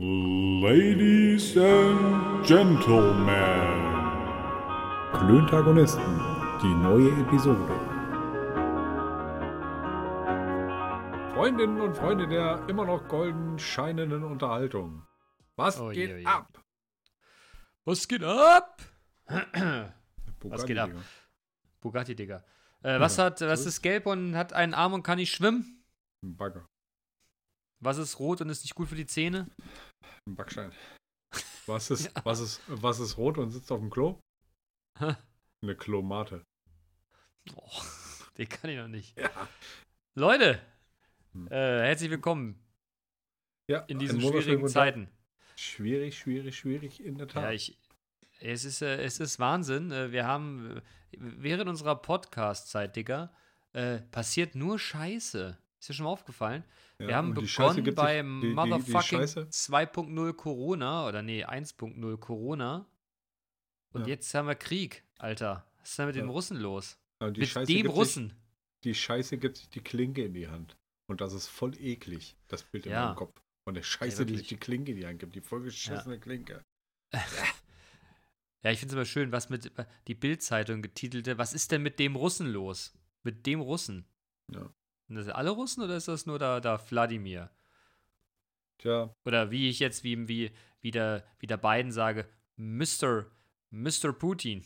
Ladies and Gentlemen. Klöntagonisten, die neue Episode. Freundinnen und Freunde der immer noch golden scheinenden Unterhaltung. Was Oh je, geht oh je. ab? Was geht ab? Bugatti, geht ab? Digga. Bugatti, Digga. Äh, was hat, was ist gelb und hat einen Arm und kann nicht schwimmen? Ein Bagger. Was ist rot und ist nicht gut für die Zähne? Ein Backstein. Was ist, was, ist, was ist rot und sitzt auf dem Klo? Hä? Eine Klomate. Oh, den kann ich noch nicht. Ja. Leute, Hm. äh, herzlich willkommen ja in diesen schwierigen. Zeiten. Schwierig, schwierig, schwierig, in der Tat. Ja, ich, es ist, äh, es ist Wahnsinn. Äh, wir haben, äh, während unserer Podcast-Zeit, Digga, äh, passiert nur Scheiße. Ist dir schon mal aufgefallen? Ja, Wir haben begonnen gibt sich- bei die- die- die Motherfucking Scheiße- 2.0 Corona oder nee, 1.0 Corona. Und Ja. jetzt haben wir Krieg, Alter. Was ist denn mit den Ja. Russen los? Mit Scheiße dem gibt sich- Russen. die Scheiße gibt sich die Klinke in die Hand. Und das ist voll eklig, das Bild in meinem Kopf. Von der Scheiße, die sich die Klinke in die Hand gibt. Die vollgeschissene Klinke. Ja, ich finde es immer schön, was mit die Bild-Zeitung getitelte, was ist denn mit dem Russen los? Mit dem Russen. Ja. Sind das alle Russen oder ist das nur da, da Wladimir? Tja, Oder wie ich jetzt, wie, wie, wie, der, wie der Biden sage, Mr. Mr. Putin.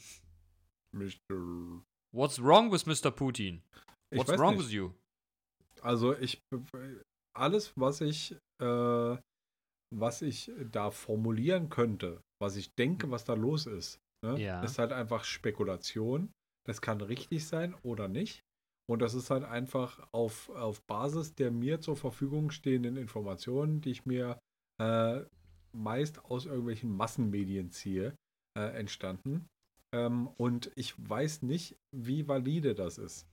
Mr. What's wrong with Mr. Putin? What's wrong nicht. with you? Also ich alles, was ich, äh, was ich da formulieren könnte, was ich denke, was da los ist, ne, Ja. ist halt einfach Spekulation. Das kann richtig sein oder nicht. Und das ist halt einfach auf, auf Basis der mir zur Verfügung stehenden Informationen, die ich mir äh, meist aus irgendwelchen Massenmedien ziehe, äh, entstanden. Ähm, und ich weiß nicht, wie valide das ist.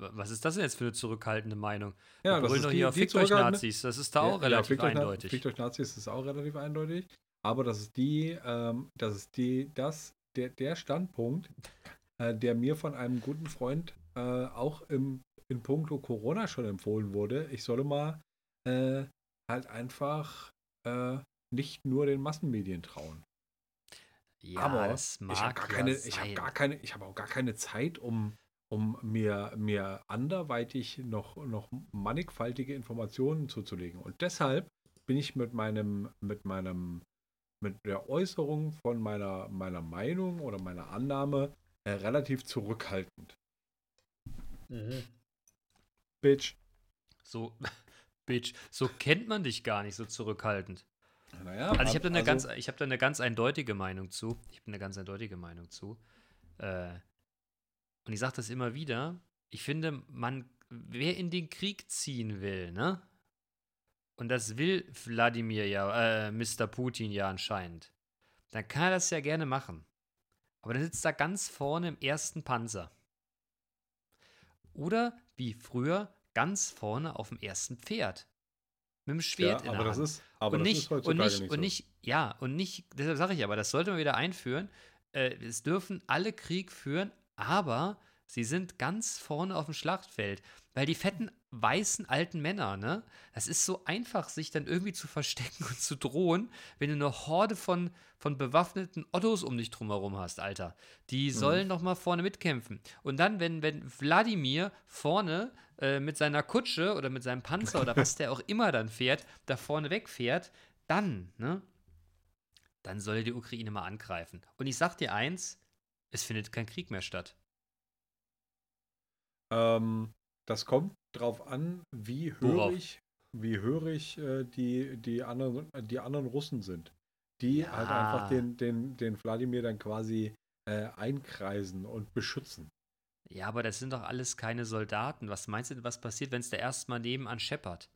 Wa- Was ist das denn jetzt für eine zurückhaltende Meinung? Ja, das ist doch die- hier, die euch zurückhaltende- Nazis. Das ist da auch relativ Na- eindeutig. Fickt euch Nazis ist auch relativ eindeutig. Aber das ist die, ähm, das ist die, das, der, der Standpunkt, äh, der mir von einem guten Freund äh, auch im, in puncto Corona schon empfohlen wurde. Ich solle mal äh, halt einfach äh, nicht nur den Massenmedien trauen. ja, aber das mag ich habe gar keine, ich habe sein. gar keine, ich habe auch gar keine Zeit, um, um mir, mir anderweitig noch, noch mannigfaltige Informationen zuzulegen. Und deshalb bin ich mit meinem, mit meinem, mit der Äußerung von meiner, meiner Meinung oder meiner Annahme äh, relativ zurückhaltend. Bitch. So, Bitch, so kennt man dich gar nicht so zurückhaltend. Naja, Also ich habe da, eine also- ganz, ich hab da eine ganz eindeutige Meinung zu. Ich habe eine ganz eindeutige Meinung zu. Äh, und ich sage das immer wieder. Ich finde, man, wer in den Krieg ziehen will, ne? Und das will Wladimir ja, äh, Mr. Putin ja anscheinend. Dann kann er das ja gerne machen. Aber dann sitzt er ganz vorne im ersten Panzer. Oder wie früher ganz vorne auf dem ersten Pferd. Mit dem Schwert ja, in der Hand ist, aber und das nicht, und nicht, nicht und so. nicht, ja, und nicht, deshalb sage ich aber, das sollte man wieder einführen. Äh, es dürfen alle Krieg führen, aber sie sind ganz vorne auf dem Schlachtfeld. Weil die fetten, weißen, alten Männer, ne? Das ist so einfach, sich dann irgendwie zu verstecken und zu drohen, wenn du eine Horde von, von bewaffneten Ottos um dich drumherum hast, Alter. Die sollen doch mal vorne mitkämpfen. Und dann, wenn, wenn Wladimir vorne äh, mit seiner Kutsche oder mit seinem Panzer oder was der auch immer dann fährt, da vorne wegfährt, dann, ne? Dann soll die Ukraine mal angreifen. Und ich sag dir eins, es findet kein Krieg mehr statt. Ähm, das kommt drauf an, wie hörig, wie hörig äh, die, die, anderen, die anderen Russen sind. Die Ja. halt einfach den, den, den Wladimir dann quasi äh, einkreisen und beschützen. Ja, aber das sind doch alles keine Soldaten. Was meinst du, was passiert, wenn es da erstmal nebenan scheppert?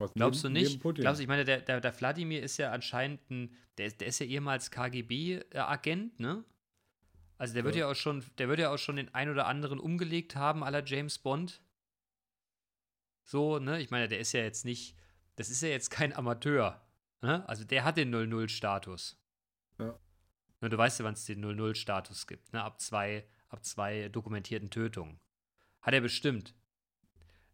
Was Glaubst du neben- neben nicht? Glaubst du, ich meine, der, der, der Wladimir ist ja anscheinend ein, der, der ist ja ehemals KGB-Agent, ne? Also der wird Ja. ja auch schon, der wird ja auch schon den ein oder anderen umgelegt haben, aller James Bond. So, ne? Ich meine, der ist ja jetzt nicht, das ist ja jetzt kein Amateur. Ne? Also der hat den 0-0-Status. Ja. Ne, du weißt ja, wann es den 0-0-Status gibt, ne? Ab zwei, ab zwei dokumentierten Tötungen. Hat er bestimmt.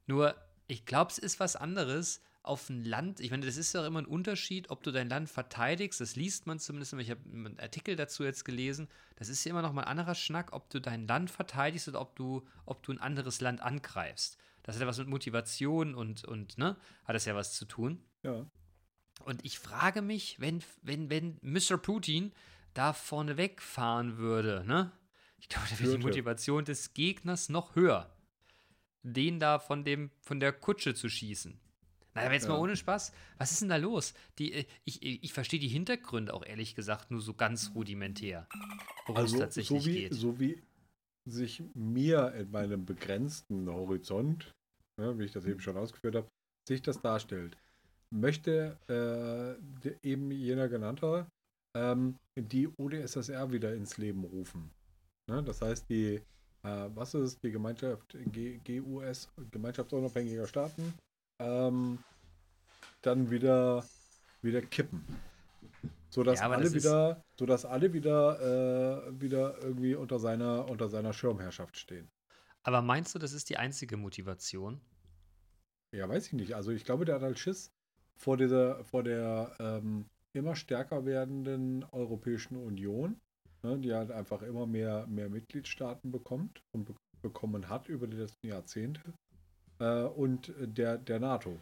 Nur, ich glaube, es ist was anderes, auf ein Land, ich meine, das ist ja immer ein Unterschied, ob du dein Land verteidigst, das liest man zumindest, ich habe einen Artikel dazu jetzt gelesen, das ist ja immer noch mal ein anderer Schnack, ob du dein Land verteidigst oder ob du, ob du ein anderes Land angreifst. Das hat ja was mit Motivation und, und ne, hat das ja was zu tun. Ja. Und ich frage mich, wenn, wenn, wenn Mr. Putin da vorne wegfahren würde, ne? Ich glaube, da wäre die Motivation des Gegners noch höher, den da von, dem, von der Kutsche zu schießen. Naja, jetzt ja. mal ohne Spaß. Was ist denn da los? Die, äh, ich ich verstehe die Hintergründe auch ehrlich gesagt nur so ganz rudimentär. Worum also, es tatsächlich so wie, geht. So wie sich mir in meinem begrenzten Horizont, ja, wie ich das eben schon ausgeführt habe, sich das darstellt, möchte äh, eben jener genannter ähm, die ODSSR wieder ins Leben rufen. Ne? Das heißt, die, äh, was ist die Gemeinschaft G GUS, Gemeinschaftsunabhängiger Staaten, ähm, dann wieder, wieder kippen. Sodass ja, alle wieder, sodass alle wieder, äh, wieder irgendwie unter seiner, unter seiner Schirmherrschaft stehen. Aber meinst du, das ist die einzige Motivation? Ja, weiß ich nicht. Also ich glaube, der hat halt Schiss vor dieser, vor der ähm, immer stärker werdenden Europäischen Union, ne, die halt einfach immer mehr, mehr Mitgliedstaaten bekommt und be bekommen hat über die letzten Jahrzehnte äh, und der, der NATO.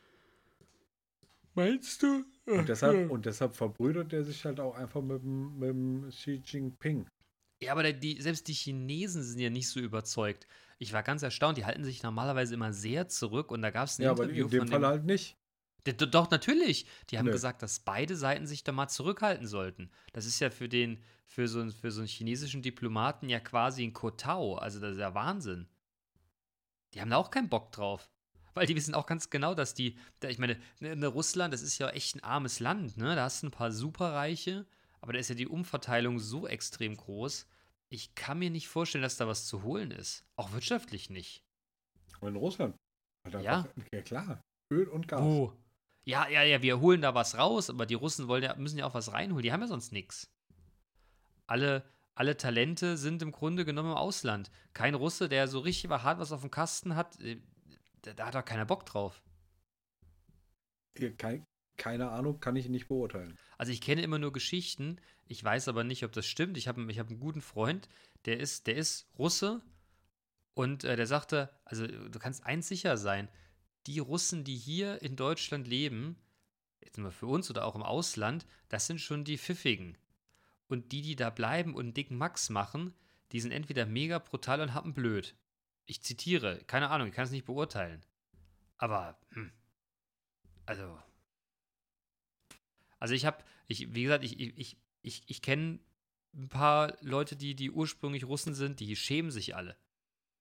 Meinst du? Und deshalb, und deshalb verbrüdert er sich halt auch einfach mit, mit dem Xi Jinping. Ja, aber die, selbst die Chinesen sind ja nicht so überzeugt. Ich war ganz erstaunt, die halten sich normalerweise immer sehr zurück und da gab es ein ja, Interview aber in dem Fall dem, halt nicht. Doch, natürlich. Die haben nee. gesagt, dass beide Seiten sich da mal zurückhalten sollten. Das ist ja für den, für so, für so einen chinesischen Diplomaten ja quasi ein Kotau. Also das ist ja Wahnsinn. Die haben da auch keinen Bock drauf. Weil die wissen auch ganz genau, dass die, ich meine, in ne, Russland, das ist ja echt ein armes Land, ne? Da hast du ein paar Superreiche, aber da ist ja die Umverteilung so extrem groß. Ich kann mir nicht vorstellen, dass da was zu holen ist. Auch wirtschaftlich nicht. Aber in Russland? ja. ja, klar. Öl und Gas. Oh. Ja, ja, ja, wir holen da was raus, aber die Russen wollen ja, müssen ja auch was reinholen. Die haben ja sonst nichts. Alle, alle Talente sind im Grunde genommen im Ausland. Kein Russe, der so richtig hart was auf dem Kasten hat, äh, da, da hat doch keiner Bock drauf. Kein, keine Ahnung, kann ich nicht beurteilen. Also ich kenne immer nur Geschichten, ich weiß aber nicht, ob das stimmt. Ich habe ich hab einen guten Freund, der ist, der ist Russe und äh, der sagte, also du kannst eins sicher sein, die Russen, die hier in Deutschland leben, jetzt mal für uns oder auch im Ausland, das sind schon die Pfiffigen. Und die, die da bleiben und einen dicken Max machen, die sind entweder mega brutal und haben blöd. Ich zitiere, keine Ahnung, ich kann es nicht beurteilen. Aber, hm, also. Also ich habe, ich, wie gesagt, ich, ich, ich, ich kenne ein paar Leute, die, die ursprünglich Russen sind, die schämen sich alle.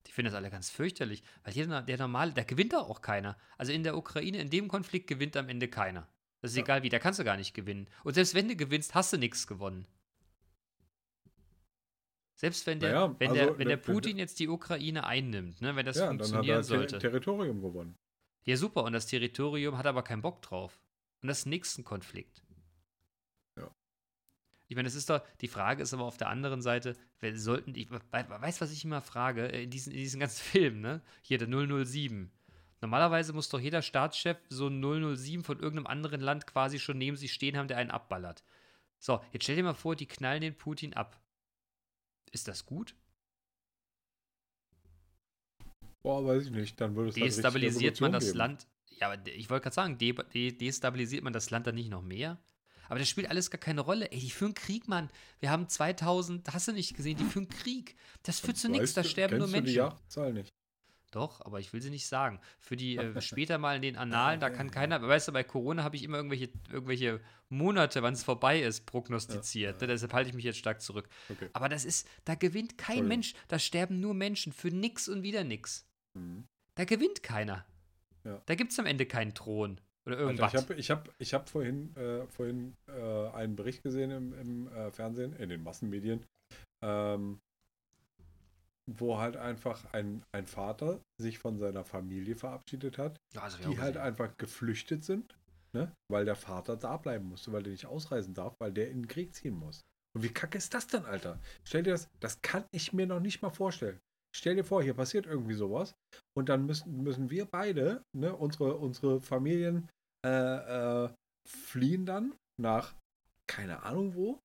Die finden das alle ganz fürchterlich, weil jeder, der normale, da gewinnt da auch keiner. Also in der Ukraine, in dem Konflikt gewinnt am Ende keiner. Das ist ja. egal wie, da kannst du gar nicht gewinnen. Und selbst wenn du gewinnst, hast du nichts gewonnen. Selbst wenn der, naja, wenn also, der, wenn der Putin jetzt die Ukraine einnimmt, ne, wenn das ja, funktionieren dann hat er sollte. Territorium gewonnen. Ja, super. Und das Territorium hat aber keinen Bock drauf. Und das ist nächsten Konflikt. Ja. Ich meine, das ist doch, die Frage ist aber auf der anderen Seite, wir sollten, ich weiß, was ich immer frage, äh, in diesen, in diesen ganzen Filmen, ne? Hier, der 007. Normalerweise muss doch jeder Staatschef so ein 007 von irgendeinem anderen Land quasi schon neben sich stehen haben, der einen abballert. So, jetzt stell dir mal vor, die knallen den Putin ab. Ist das gut? Boah, weiß ich nicht. Dann würde es Destabilisiert man das geben. Land. Ja, aber ich wollte gerade sagen, de de destabilisiert man das Land dann nicht noch mehr? Aber das spielt alles gar keine Rolle. Ey, die führen Krieg, Mann. Wir haben 2000, hast du nicht gesehen, die führen Krieg. Das führt zu nichts, da sterben nur Menschen. Die Jahreszahl nicht? Doch, aber ich will sie nicht sagen. Für die äh, später mal in den Annalen, da kann keiner, weißt du, bei Corona habe ich immer irgendwelche, irgendwelche Monate, wann es vorbei ist, prognostiziert. Ja, ja. Deshalb halte ich mich jetzt stark zurück. Okay. Aber das ist, da gewinnt kein Mensch, da sterben nur Menschen für nix und wieder nix. Mhm. Da gewinnt keiner. Ja. Da gibt es am Ende keinen Thron oder irgendwas. Also ich habe ich hab, ich hab vorhin, äh, vorhin äh, einen Bericht gesehen im, im äh, Fernsehen, in den Massenmedien, ähm, wo halt einfach ein, ein Vater sich von seiner Familie verabschiedet hat, also die halt einfach geflüchtet sind, ne? weil der Vater da bleiben musste, weil der nicht ausreisen darf, weil der in den Krieg ziehen muss. Und wie kacke ist das denn, Alter? Stell dir das, das kann ich mir noch nicht mal vorstellen. Stell dir vor, hier passiert irgendwie sowas und dann müssen, müssen wir beide, ne, unsere, unsere Familien äh, äh, fliehen dann nach keine Ahnung wo,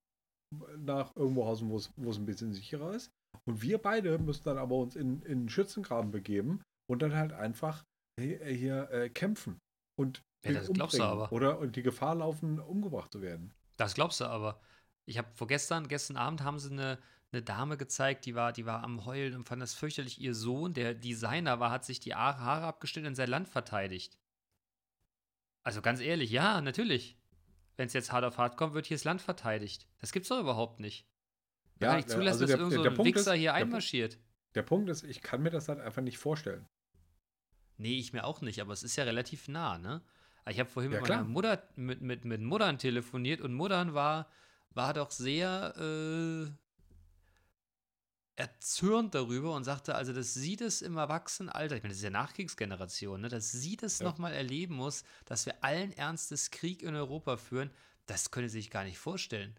nach irgendwo Hausen, wo es ein bisschen sicherer ist. Und wir beide müssen dann aber uns in, in einen Schützengraben begeben und dann halt einfach hier, hier äh, kämpfen und ja, das glaubst du aber. Oder und die Gefahr laufen, umgebracht zu werden. Das glaubst du aber. Ich habe vorgestern, gestern Abend haben sie eine, eine Dame gezeigt, die war, die war am Heulen und fand das fürchterlich. Ihr Sohn, der Designer war, hat sich die Haare abgestellt und sein Land verteidigt. Also ganz ehrlich, ja, natürlich. Wenn es jetzt hart auf hart kommt, wird hier das Land verteidigt. Das gibt's doch überhaupt nicht. Ja, kann ich zulassen, also der, dass irgend so ein Punkt Wichser ist, hier einmarschiert. Der Punkt ist, ich kann mir das halt einfach nicht vorstellen. Nee, ich mir auch nicht, aber es ist ja relativ nah, ne? Ich habe vorhin ja, mit meiner Mutter, mit, mit, mit Muttern telefoniert und Muttern war, war doch sehr äh, erzürnt darüber und sagte, also, dass sie das im Erwachsenenalter, ich meine, das ist ja Nachkriegsgeneration, ne, dass sie das ja. nochmal erleben muss, dass wir allen Ernstes Krieg in Europa führen, das könne sie sich gar nicht vorstellen.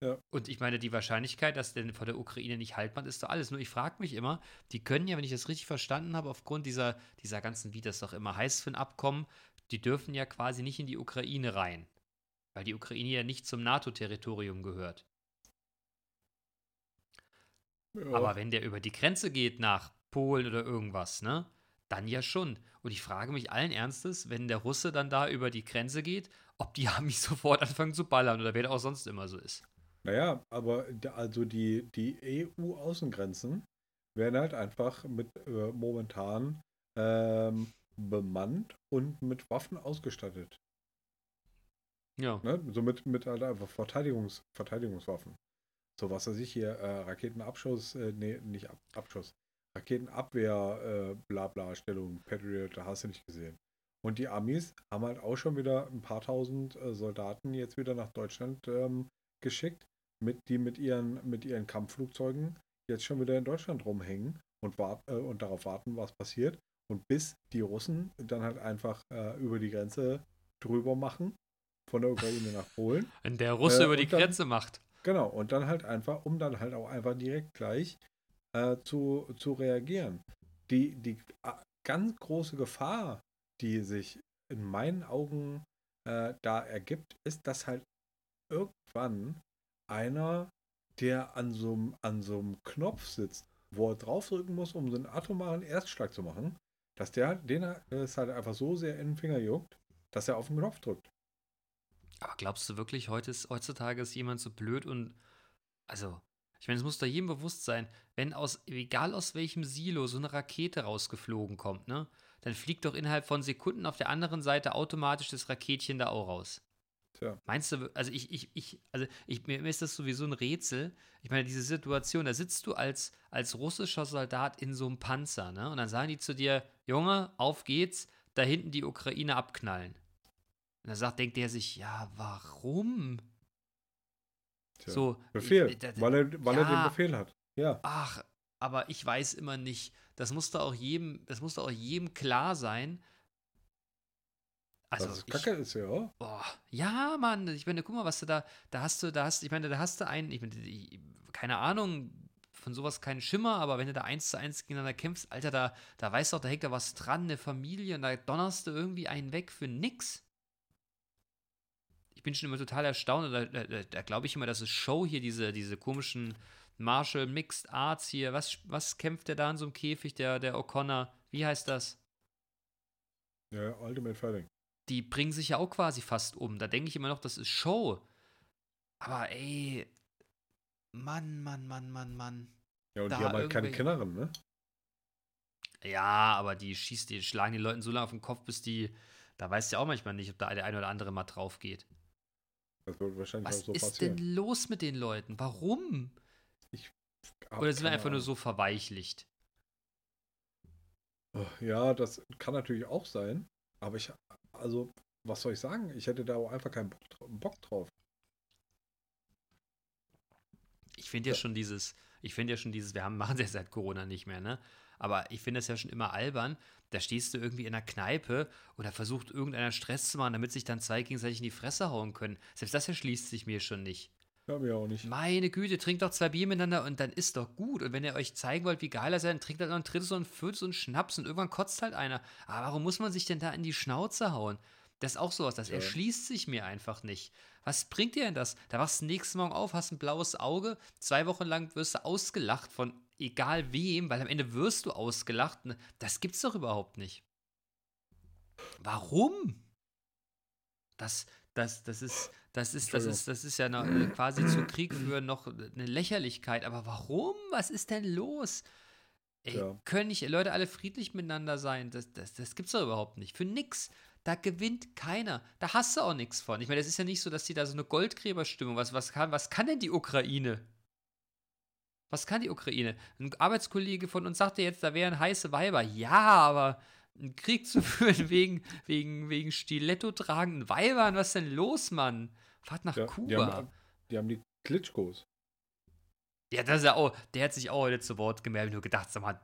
Ja. Und ich meine, die Wahrscheinlichkeit, dass denn vor der Ukraine nicht halt ist doch alles. Nur ich frage mich immer, die können ja, wenn ich das richtig verstanden habe, aufgrund dieser, dieser ganzen, wie das doch immer heißt für ein Abkommen, die dürfen ja quasi nicht in die Ukraine rein. Weil die Ukraine ja nicht zum NATO-Territorium gehört. Ja. Aber wenn der über die Grenze geht nach Polen oder irgendwas, ne? Dann ja schon. Und ich frage mich allen Ernstes, wenn der Russe dann da über die Grenze geht, ob die Amis sofort anfangen zu ballern oder wer da auch sonst immer so ist. Naja, aber also die, die EU-Außengrenzen werden halt einfach mit äh, momentan ähm, bemannt und mit Waffen ausgestattet. Ja. Ne? So mit, mit halt einfach Verteidigungs, Verteidigungswaffen. So was weiß ich hier, äh, Raketenabschuss, äh, nee, nicht Ab Abschuss. Raketenabwehr, äh, Blabla, Stellung, Patriot, da hast du nicht gesehen. Und die Amis haben halt auch schon wieder ein paar tausend äh, Soldaten jetzt wieder nach Deutschland ähm, geschickt, mit, die mit ihren, mit ihren Kampfflugzeugen jetzt schon wieder in Deutschland rumhängen und, wart, äh, und darauf warten, was passiert. Und bis die Russen dann halt einfach äh, über die Grenze drüber machen, von der Ukraine nach Polen. Wenn der Russe äh, über die dann, Grenze macht. Genau, und dann halt einfach, um dann halt auch einfach direkt gleich äh, zu, zu reagieren. Die, die äh, ganz große Gefahr, die sich in meinen Augen äh, da ergibt, ist, dass halt irgendwann einer, der an so einem Knopf sitzt, wo er draufdrücken muss, um so einen atomaren Erstschlag zu machen, dass der den es halt einfach so sehr in den Finger juckt, dass er auf den Knopf drückt. Aber glaubst du wirklich, heute ist, heutzutage ist jemand so blöd und also, ich meine, es muss da jedem bewusst sein, wenn aus, egal aus welchem Silo so eine Rakete rausgeflogen kommt, ne, dann fliegt doch innerhalb von Sekunden auf der anderen Seite automatisch das Raketchen da auch raus. Tja. Meinst du, also ich, ich, ich, also ich, mir ist das sowieso ein Rätsel. Ich meine, diese Situation, da sitzt du als, als russischer Soldat in so einem Panzer, ne? Und dann sagen die zu dir, Junge, auf geht's, da hinten die Ukraine abknallen. Und dann sagt, denkt der sich, ja, warum? Tja, so, Befehl, ich, da, weil, er, weil ja, er den Befehl hat. Ja. Ach, aber ich weiß immer nicht. Das musste auch jedem, das musste auch jedem klar sein. Also, das Kacke ich, ist ja. Boah, ja, Mann. Ich meine, guck mal, was du da, da hast du, da hast, ich meine, da hast du einen, ich meine, keine Ahnung, von sowas keinen Schimmer, aber wenn du da eins zu eins gegeneinander kämpfst, Alter, da, da weißt du auch, da hängt da was dran, eine Familie, und da donnerst du irgendwie einen weg für nix bin schon immer total erstaunt. Da, da, da glaube ich immer, das ist Show hier, diese, diese komischen Martial Mixed Arts hier. Was, was kämpft der da in so einem Käfig, der, der O'Connor? Wie heißt das? Ja, Ultimate Fighting. Die bringen sich ja auch quasi fast um. Da denke ich immer noch, das ist Show. Aber ey, Mann, Mann, Mann, Mann, Mann. Ja, und da die haben halt keine Kennerin, ne? Ja, aber die schießt, die schlagen die Leuten so lange auf den Kopf, bis die, da weißt du ja auch manchmal nicht, ob da der eine oder andere mal drauf geht. Das wird wahrscheinlich Was auch so ist passieren. denn los mit den Leuten? Warum? Ich Oder sind wir einfach nur so verweichlicht? Oh, ja, das kann natürlich auch sein. Aber ich, also, was soll ich sagen? Ich hätte da auch einfach keinen Bock drauf. Ich finde ja, ja, schon dieses, ich finde ja schon dieses, wir haben, machen es ja seit Corona nicht mehr, ne? Aber ich finde das ja schon immer albern. Da stehst du irgendwie in einer Kneipe und da versucht irgendeiner Stress zu machen, damit sich dann zwei gegenseitig in die Fresse hauen können. Selbst das erschließt sich mir schon nicht. Ja, mir auch nicht. Meine Güte, trinkt doch zwei Bier miteinander und dann ist doch gut. Und wenn ihr euch zeigen wollt, wie geil er ist, dann trinkt halt noch ein drittes und ein viertes und Schnaps und irgendwann kotzt halt einer. Aber warum muss man sich denn da in die Schnauze hauen? Das ist auch sowas, das Ja. erschließt sich mir einfach nicht. Was bringt dir denn das? Da wachst du nächsten Morgen auf, hast ein blaues Auge, zwei Wochen lang wirst du ausgelacht von egal wem, weil am Ende wirst du ausgelacht. Ne, Das gibt's doch überhaupt nicht. Warum? Das, das, das ist, das ist, das ist, das ist ja noch, äh, quasi zu Krieg führen noch eine Lächerlichkeit. Aber warum? Was ist denn los? Ey, Ja. können nicht Leute alle friedlich miteinander sein? Das, das, das gibt's doch überhaupt nicht. Für nix. Da gewinnt keiner. Da hast du auch nichts von. Ich meine, das ist ja nicht so, dass die da so eine Goldgräberstimmung, was, was, kann, was kann denn die Ukraine? Was kann die Ukraine? Ein Arbeitskollege von uns sagte jetzt, da wären heiße Weiber. Ja, aber einen Krieg zu führen wegen, wegen, wegen Stiletto tragenden Weibern, was ist denn los, Mann? Fahrt nach Ja, Kuba. die, haben, die haben die Klitschkos. Ja, das ist ja auch, der hat sich auch heute zu Wort gemeldet und nur gedacht, sag mal,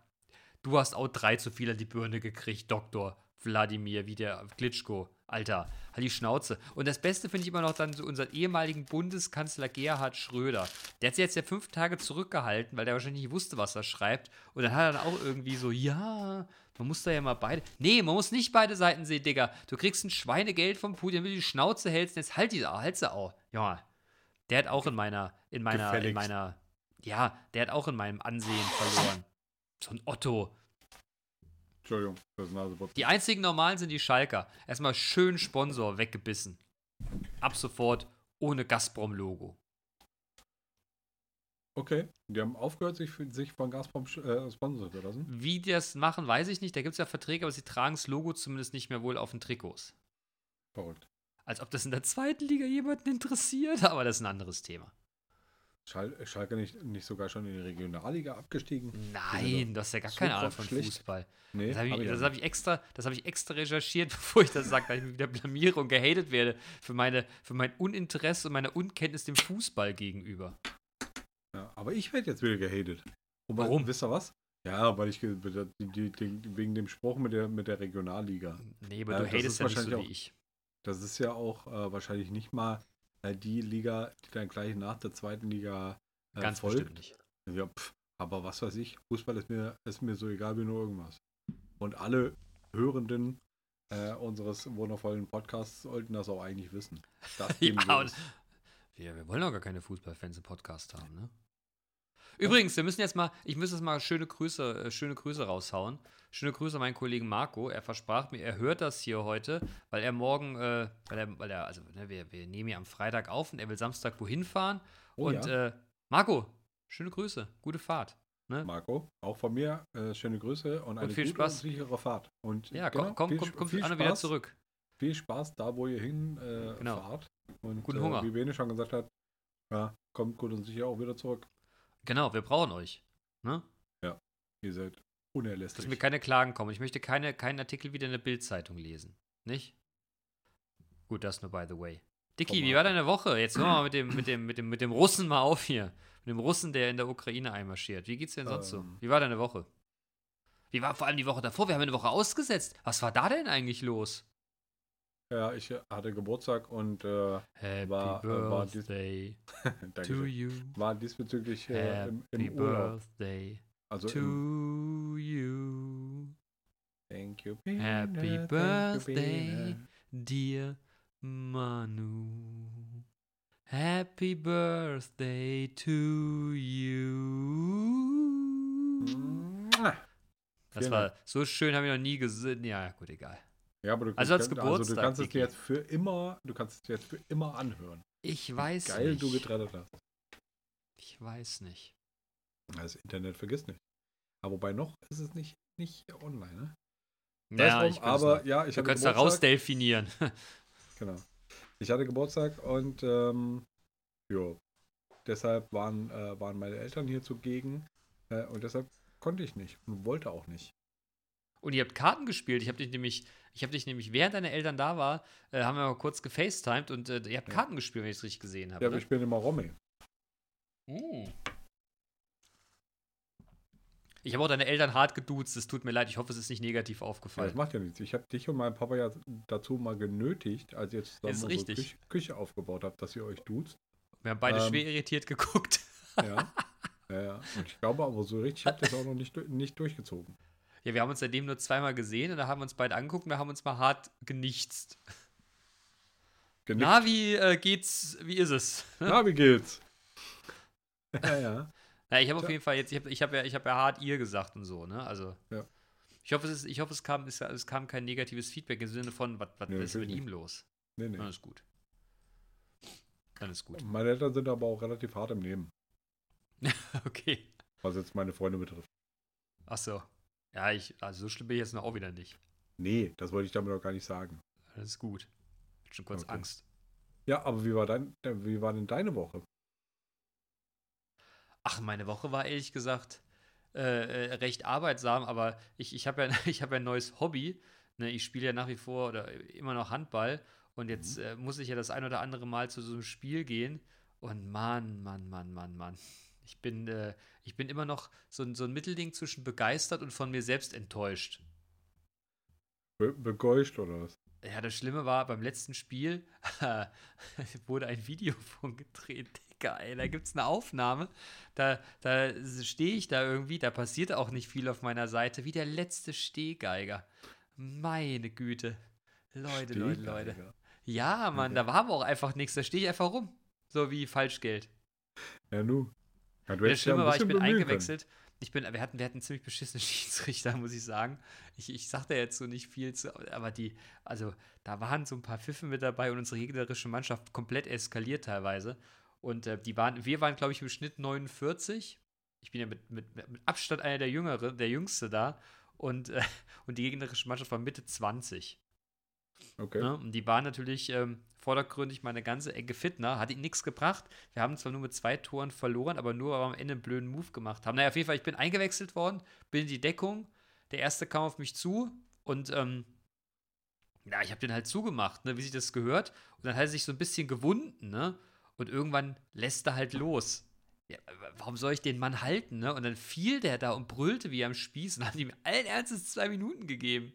du hast auch drei zu viel an die Birne gekriegt, Doktor Wladimir, wie der Klitschko. Alter, halt die Schnauze. Und das Beste finde ich immer noch dann so unseren ehemaligen Bundeskanzler Gerhard Schröder. Der hat sich jetzt ja fünf Tage zurückgehalten, weil der wahrscheinlich nicht wusste, was er schreibt. Und dann hat er dann auch irgendwie so, ja, man muss da ja mal beide. Nee, man muss nicht beide Seiten sehen, Digga. Du kriegst ein Schweinegeld vom Putin, wenn du die Schnauze hältst, jetzt halt die, halt sie auch. Ja, der hat auch in meiner, in meiner, in Gefälligst. meiner, ja, der hat auch in meinem Ansehen verloren. So ein Otto. Entschuldigung, das Nasewort. Die einzigen normalen sind die Schalker. Erstmal schön Sponsor weggebissen. Ab sofort ohne Gazprom-Logo. Okay, die haben aufgehört, sich, sich von Gazprom äh, sponsern zu lassen. Wie die das machen, weiß ich nicht. Da gibt es ja Verträge, aber sie tragen das Logo zumindest nicht mehr wohl auf den Trikots. Verrückt. Als ob das in der zweiten Liga jemanden interessiert, aber das ist ein anderes Thema. Schal Schalke nicht, nicht sogar schon in die Regionalliga abgestiegen? Nein, du hast ja gar so keine Ahnung von schlecht. Fußball. Nee, Das habe ich, hab ich das hab ich, extra, das hab ich extra recherchiert, bevor ich das sage, weil ich mich wieder blamiere und gehatet werde für, meine, für mein Uninteresse und meine Unkenntnis dem Fußball gegenüber. Ja, aber ich werde jetzt wieder gehatet. Und Warum? Wisst ihr was? Ja, weil ich wegen dem Spruch mit der, mit der Regionalliga. Nee, aber du hatest ja nicht so wahrscheinlich wie ich. Das ist ja auch äh, wahrscheinlich nicht mal äh, die Liga, die dann gleich nach der zweiten Liga äh, Ganz folgt. bestimmt nicht. Ja, pff, aber was weiß ich, Fußball ist mir, ist mir so egal wie nur irgendwas. Und alle Hörenden äh, unseres wundervollen Podcasts sollten das auch eigentlich wissen. Ja, und wir, wir wollen doch gar keine Fußballfans im Podcast haben, ne? Übrigens, wir müssen jetzt mal, ich muss jetzt mal schöne Grüße, äh, schöne Grüße raushauen. Schöne Grüße an meinen Kollegen Marco. Er versprach mir, er hört das hier heute, weil er morgen, äh, weil er, weil er, also ne, wir, wir nehmen ja am Freitag auf und er will Samstag wohin fahren. Oh und ja. äh, Marco, schöne Grüße, gute Fahrt. Ne? Marco, auch von mir äh, schöne Grüße und eine viel gute Spaß. und sichere Fahrt. Und Ja, genau, komm, komm, komm, komm viel an und wieder zurück. Viel Spaß da, wo ihr hin äh, Genau. fahrt. Und Guten äh, Hunger. wie Bene schon gesagt hat, ja, kommt gut und sicher auch wieder zurück. Genau, wir brauchen euch. Ne? Ihr seid Dass unerlässlich. mir keine Klagen kommen. Ich möchte keine, keinen Artikel wieder in der Bildzeitung lesen. Nicht? Gut, das nur by the way. Dicky, wie war deine Woche? Jetzt hör mal mit dem, mit, dem, mit, dem, mit dem Russen mal auf hier. Mit dem Russen, der in der Ukraine einmarschiert. Wie geht's denn sonst so? Ähm. Wie war deine Woche? Wie war vor allem die Woche davor? Wir haben eine Woche ausgesetzt. Was war da denn eigentlich los? Ja, ich äh, hatte Geburtstag und äh, Happy War- äh, war Birthday to you. war diesbezüglich äh, im, Happy im Urlaub. Birthday Also to you. Thank you, Happy Bene, thank you, birthday, Bene. dear Manu. Happy birthday to you. Das war so schön, habe ich noch nie gesehen. Ja, gut, egal. Ja, aber du, Also als kannst- also Geburtstag, du kannst es dir jetzt für immer, du kannst es dir jetzt für immer anhören. Ich weiß Geil, nicht. du getrennt hast. ich weiß nicht. Das Internet vergiss nicht. Aber wobei noch ist es nicht, nicht online, ne? Ja, ich aber ja, ich du kannst da rausdelfinieren. Genau. Ich hatte Geburtstag und ähm, jo, deshalb waren, äh, waren meine Eltern hier zugegen äh, und deshalb konnte ich nicht und wollte auch nicht. Und ihr habt Karten gespielt. Ich habe dich nämlich, ich habe dich nämlich, während deine Eltern da waren, äh, haben wir mal kurz gefacetimed und äh, ihr habt Ja. Karten gespielt, wenn ich es richtig gesehen habe. Ja, ne? ich bin immer Romy. Mm. Ich habe auch deine Eltern hart geduzt. Es tut mir leid. Ich hoffe, es ist nicht negativ Ja, aufgefallen. das macht ja nichts. Ich habe dich und meinen Papa ja dazu mal genötigt, als ihr zusammen unsere richtig. Küche, Küche aufgebaut habt, dass ihr euch duzt. Wir haben beide Ähm. schwer irritiert geguckt. Ja. ja, ja. Und ich glaube aber, so richtig habt ihr es auch noch nicht, nicht durchgezogen. Ja, wir haben uns seitdem nur zweimal gesehen und da haben wir uns beide angeguckt und wir haben uns mal hart genichtst. Genickt. Na, wie äh, geht's, wie ist es? Na, wie geht's? Ja, ja. Na, ich habe auf jeden Fall jetzt, ich habe ich hab ja, ich hab ja hart ihr gesagt und so, ne? Also. Ja. Ich hoffe, es, ist, ich hoffe, es kam, es, es kam kein negatives Feedback im Sinne von, was, was Nee, ist mit natürlich ihm los? Nee, nee. Dann ist gut. Dann ist gut. Meine Eltern sind aber auch relativ hart im Nehmen, Okay. was jetzt meine Freunde betrifft. Ach so. Ja, ich, also so schlimm bin ich jetzt noch auch wieder nicht. Nee, das wollte ich damit auch gar nicht sagen. Das ist gut. Ich schon kurz Okay. Angst. Ja, aber wie war, dein, äh, wie war denn deine Woche? Ach, meine Woche war ehrlich gesagt äh, äh, recht arbeitsam, aber ich, ich habe ja, ich hab ja ein neues Hobby. Ne? Ich spiele ja nach wie vor oder immer noch Handball und jetzt äh, muss ich ja das ein oder andere Mal zu so einem Spiel gehen. Und Mann, Mann, Mann, Mann, Mann. Ich bin, äh, ich bin immer noch so, ein- so ein Mittelding zwischen begeistert und von mir selbst enttäuscht. Be begeuscht oder was? Ja, das Schlimme war, beim letzten Spiel wurde ein Video von gedreht. Digga, ey, da gibt es eine Aufnahme. Da, da stehe ich da irgendwie, da passiert auch nicht viel auf meiner Seite, wie der letzte Stehgeiger. Meine Güte. Leute, Leute, Leute. Stehgeiger. Ja, Mann, da war aber auch einfach nichts. Da stehe ich einfach rum. So wie Falschgeld. Ja, nu. Ja, du Das ja Schlimme ein war, ich bin eingewechselt. Ich bin, wir hatten, wir hatten ziemlich beschissene Schiedsrichter, muss ich sagen. Ich, ich sag da jetzt so nicht viel zu, aber die, also da waren so ein paar Pfiffe mit dabei und unsere gegnerische Mannschaft komplett eskaliert teilweise. Und äh, die waren, wir waren, glaube ich, im Schnitt 49. Ich bin ja mit, mit, mit Abstand einer der Jüngere, der Jüngste da. Und, äh, und die gegnerische Mannschaft war Mitte 20. können. Okay. Ne? Und die waren natürlich ähm, vordergründig mal eine ganze Ecke fitner, hat ihnen nichts gebracht. Wir haben zwar nur mit zwei Toren verloren, aber nur, weil wir am Ende einen blöden Move gemacht haben. Naja, auf jeden Fall, ich bin eingewechselt worden, bin in die Deckung. Der erste kam auf mich zu und ähm, ja, ich habe den halt zugemacht, ne, wie sich das gehört. Und dann hat er sich so ein bisschen gewunden, ne? Und irgendwann lässt er halt los. Ja, warum soll ich den Mann halten, ne? Und dann fiel der da und brüllte wie am Spieß und haben ihm allen Ernstes zwei Minuten gegeben.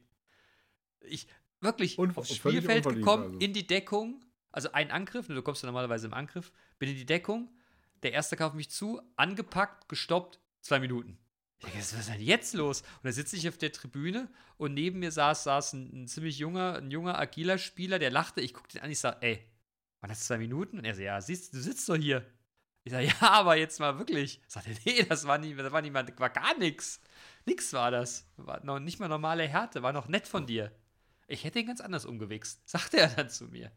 Ich, wirklich, Unver- aufs Spielfeld gekommen, also. in die Deckung, also ein Angriff, ne, du kommst ja normalerweise im Angriff, bin in die Deckung, der erste kam auf mich zu, angepackt, gestoppt, zwei Minuten. Ich denke, was ist denn jetzt los? Und da sitze ich auf der Tribüne und neben mir saß, saß ein, ein ziemlich junger, ein junger, agiler Spieler, der lachte. Ich guckte ihn an, ich sag, ey, waren das zwei Minuten? Und er so, ja, siehst du, du sitzt doch hier. Ich sag, ja, aber jetzt mal wirklich. Sagt er, nee, das war nicht, das war mal, war gar nichts. Nix war das. War noch nicht mal normale Härte, war noch nett von dir. Ich hätte ihn ganz anders umgewichst, sagte er dann zu mir.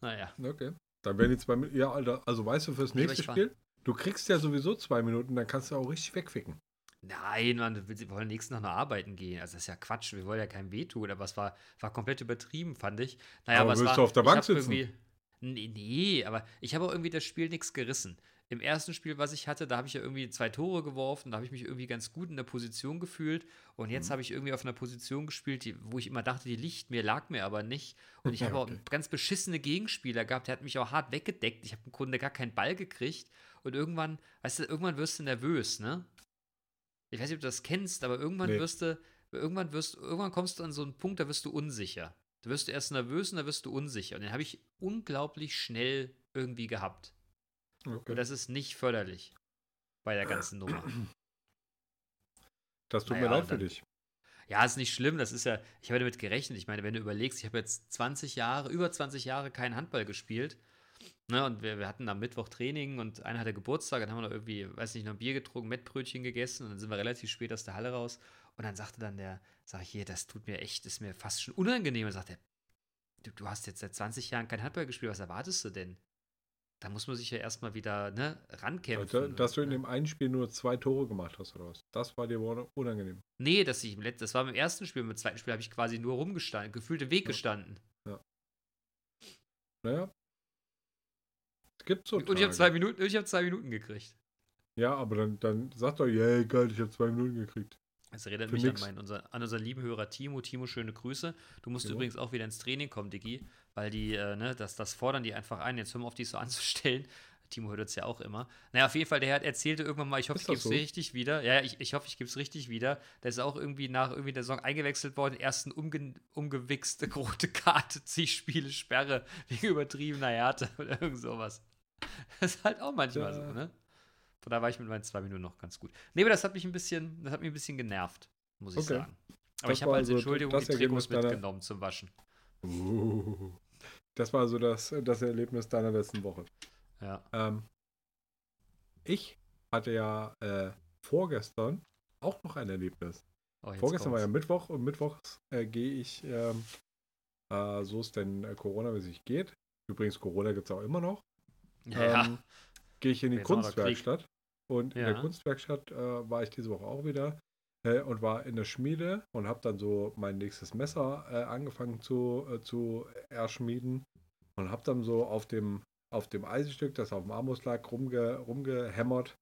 Naja. Okay. Dann werden die zwei Minuten. Ja, Alter, also weißt du, fürs aber nächste Spiel, du kriegst ja sowieso zwei Minuten, dann kannst du auch richtig wegficken. Nein, Mann, wir wollen nächsten Tag noch arbeiten gehen. Also das ist ja Quatsch, wir wollen ja keinem wehtun, aber es war, war komplett übertrieben, fand ich. Naja, Aber es willst war, du auf der Bank sitzen? Nee, nee, aber ich habe auch irgendwie das Spiel nichts gerissen. Im ersten Spiel, was ich hatte, da habe ich ja irgendwie zwei Tore geworfen, da habe ich mich irgendwie ganz gut in der Position gefühlt. Und jetzt Mhm. habe ich irgendwie auf einer Position gespielt, die, wo ich immer dachte, die liegt mir, lag mir aber nicht. Und ich habe auch Okay. ganz beschissene Gegenspieler gehabt, der hat mich auch hart weggedeckt. Ich habe im Grunde gar keinen Ball gekriegt. Und irgendwann, weißt du, irgendwann wirst du nervös, ne? Ich weiß nicht, ob du das kennst, aber irgendwann Nee. wirst du, irgendwann wirst, irgendwann kommst du an so einen Punkt, da wirst du unsicher. Da wirst du erst nervös und da wirst du unsicher. Und den habe ich unglaublich schnell irgendwie gehabt. Okay. Und das ist nicht förderlich bei der ganzen Nummer. Das tut Naja, mir leid für dich. Ja, ist nicht schlimm, das ist ja, ich habe damit gerechnet. Ich meine, wenn du überlegst, ich habe jetzt 20 Jahre, über 20 Jahre keinen Handball gespielt. Ne, und wir, wir hatten am Mittwoch Training und einer hatte Geburtstag, dann haben wir noch irgendwie, weiß nicht, noch ein Bier getrunken, Mettbrötchen gegessen und dann sind wir relativ spät aus der Halle raus. Und dann sagte dann der, sag ich hier, das tut mir echt, ist mir fast schon unangenehm. Und sagt er, du, du hast jetzt seit 20 Jahren kein Handball gespielt, was erwartest du denn? Da muss man sich ja erstmal wieder ne, rankämpfen. Alter, dass du in ne? dem einen Spiel nur zwei Tore gemacht hast oder was. Das war dir wohl unangenehm. Nee, das, ich, im Let- das war im ersten Spiel. Im zweiten Spiel habe ich quasi nur rumgestanden, gefühlt im Weg Ja. gestanden. Naja. Es gibt so Und ich habe zwei Minuten, ich habe zwei Minuten gekriegt. Ja, aber dann, dann sag doch, yeah, geil, ich habe zwei Minuten gekriegt. Das erinnert Für mich nix. an, meinen, unser, an unseren lieben Hörer Timo. Timo, schöne Grüße. Du musst Jo. übrigens auch wieder ins Training kommen, Diggi, weil die, äh, ne, das, das fordern die einfach ein. Jetzt hör mal auf, dich so anzustellen. Timo hört uns ja auch immer. Naja, auf jeden Fall, der hat erzählte irgendwann mal, ich hoffe, Ist ich gebe es so? richtig wieder. Ja, ich, ich hoffe, ich gebe es richtig wieder. Der ist auch irgendwie nach irgendwie der Saison eingewechselt worden. Ersten umge umgewichste rote Karte, zig Spiele Sperre wegen übertriebener Härte oder irgend sowas. das ist halt auch manchmal Ja. so, ne? Von da war ich mit meinen zwei Minuten noch ganz gut. Nee, aber das hat mich ein bisschen, das hat mich ein bisschen genervt, muss ich Okay. sagen. Aber Das ich habe als also Entschuldigung die Trikots mitgenommen zum Waschen. Uh, das war so das, das Erlebnis deiner letzten Woche. Ja. Ähm, ich hatte ja äh, vorgestern auch noch ein Erlebnis. Oh, Vorgestern war ja kommt's. Mittwoch und mittwochs äh, gehe ich, ähm, äh, so es denn äh, Corona-mäßig geht. Übrigens, Corona gibt es auch immer noch. Ja, ähm, gehe ich in die. Kunstwerkstatt. Und in der Ja. Kunstwerkstatt äh, war ich diese Woche auch wieder äh, und war in der Schmiede und habe dann so mein nächstes Messer äh, angefangen zu, äh, zu erschmieden und habe dann so auf dem, auf dem Eisenstück, das auf dem Armus lag, rumge, rumgehämmert.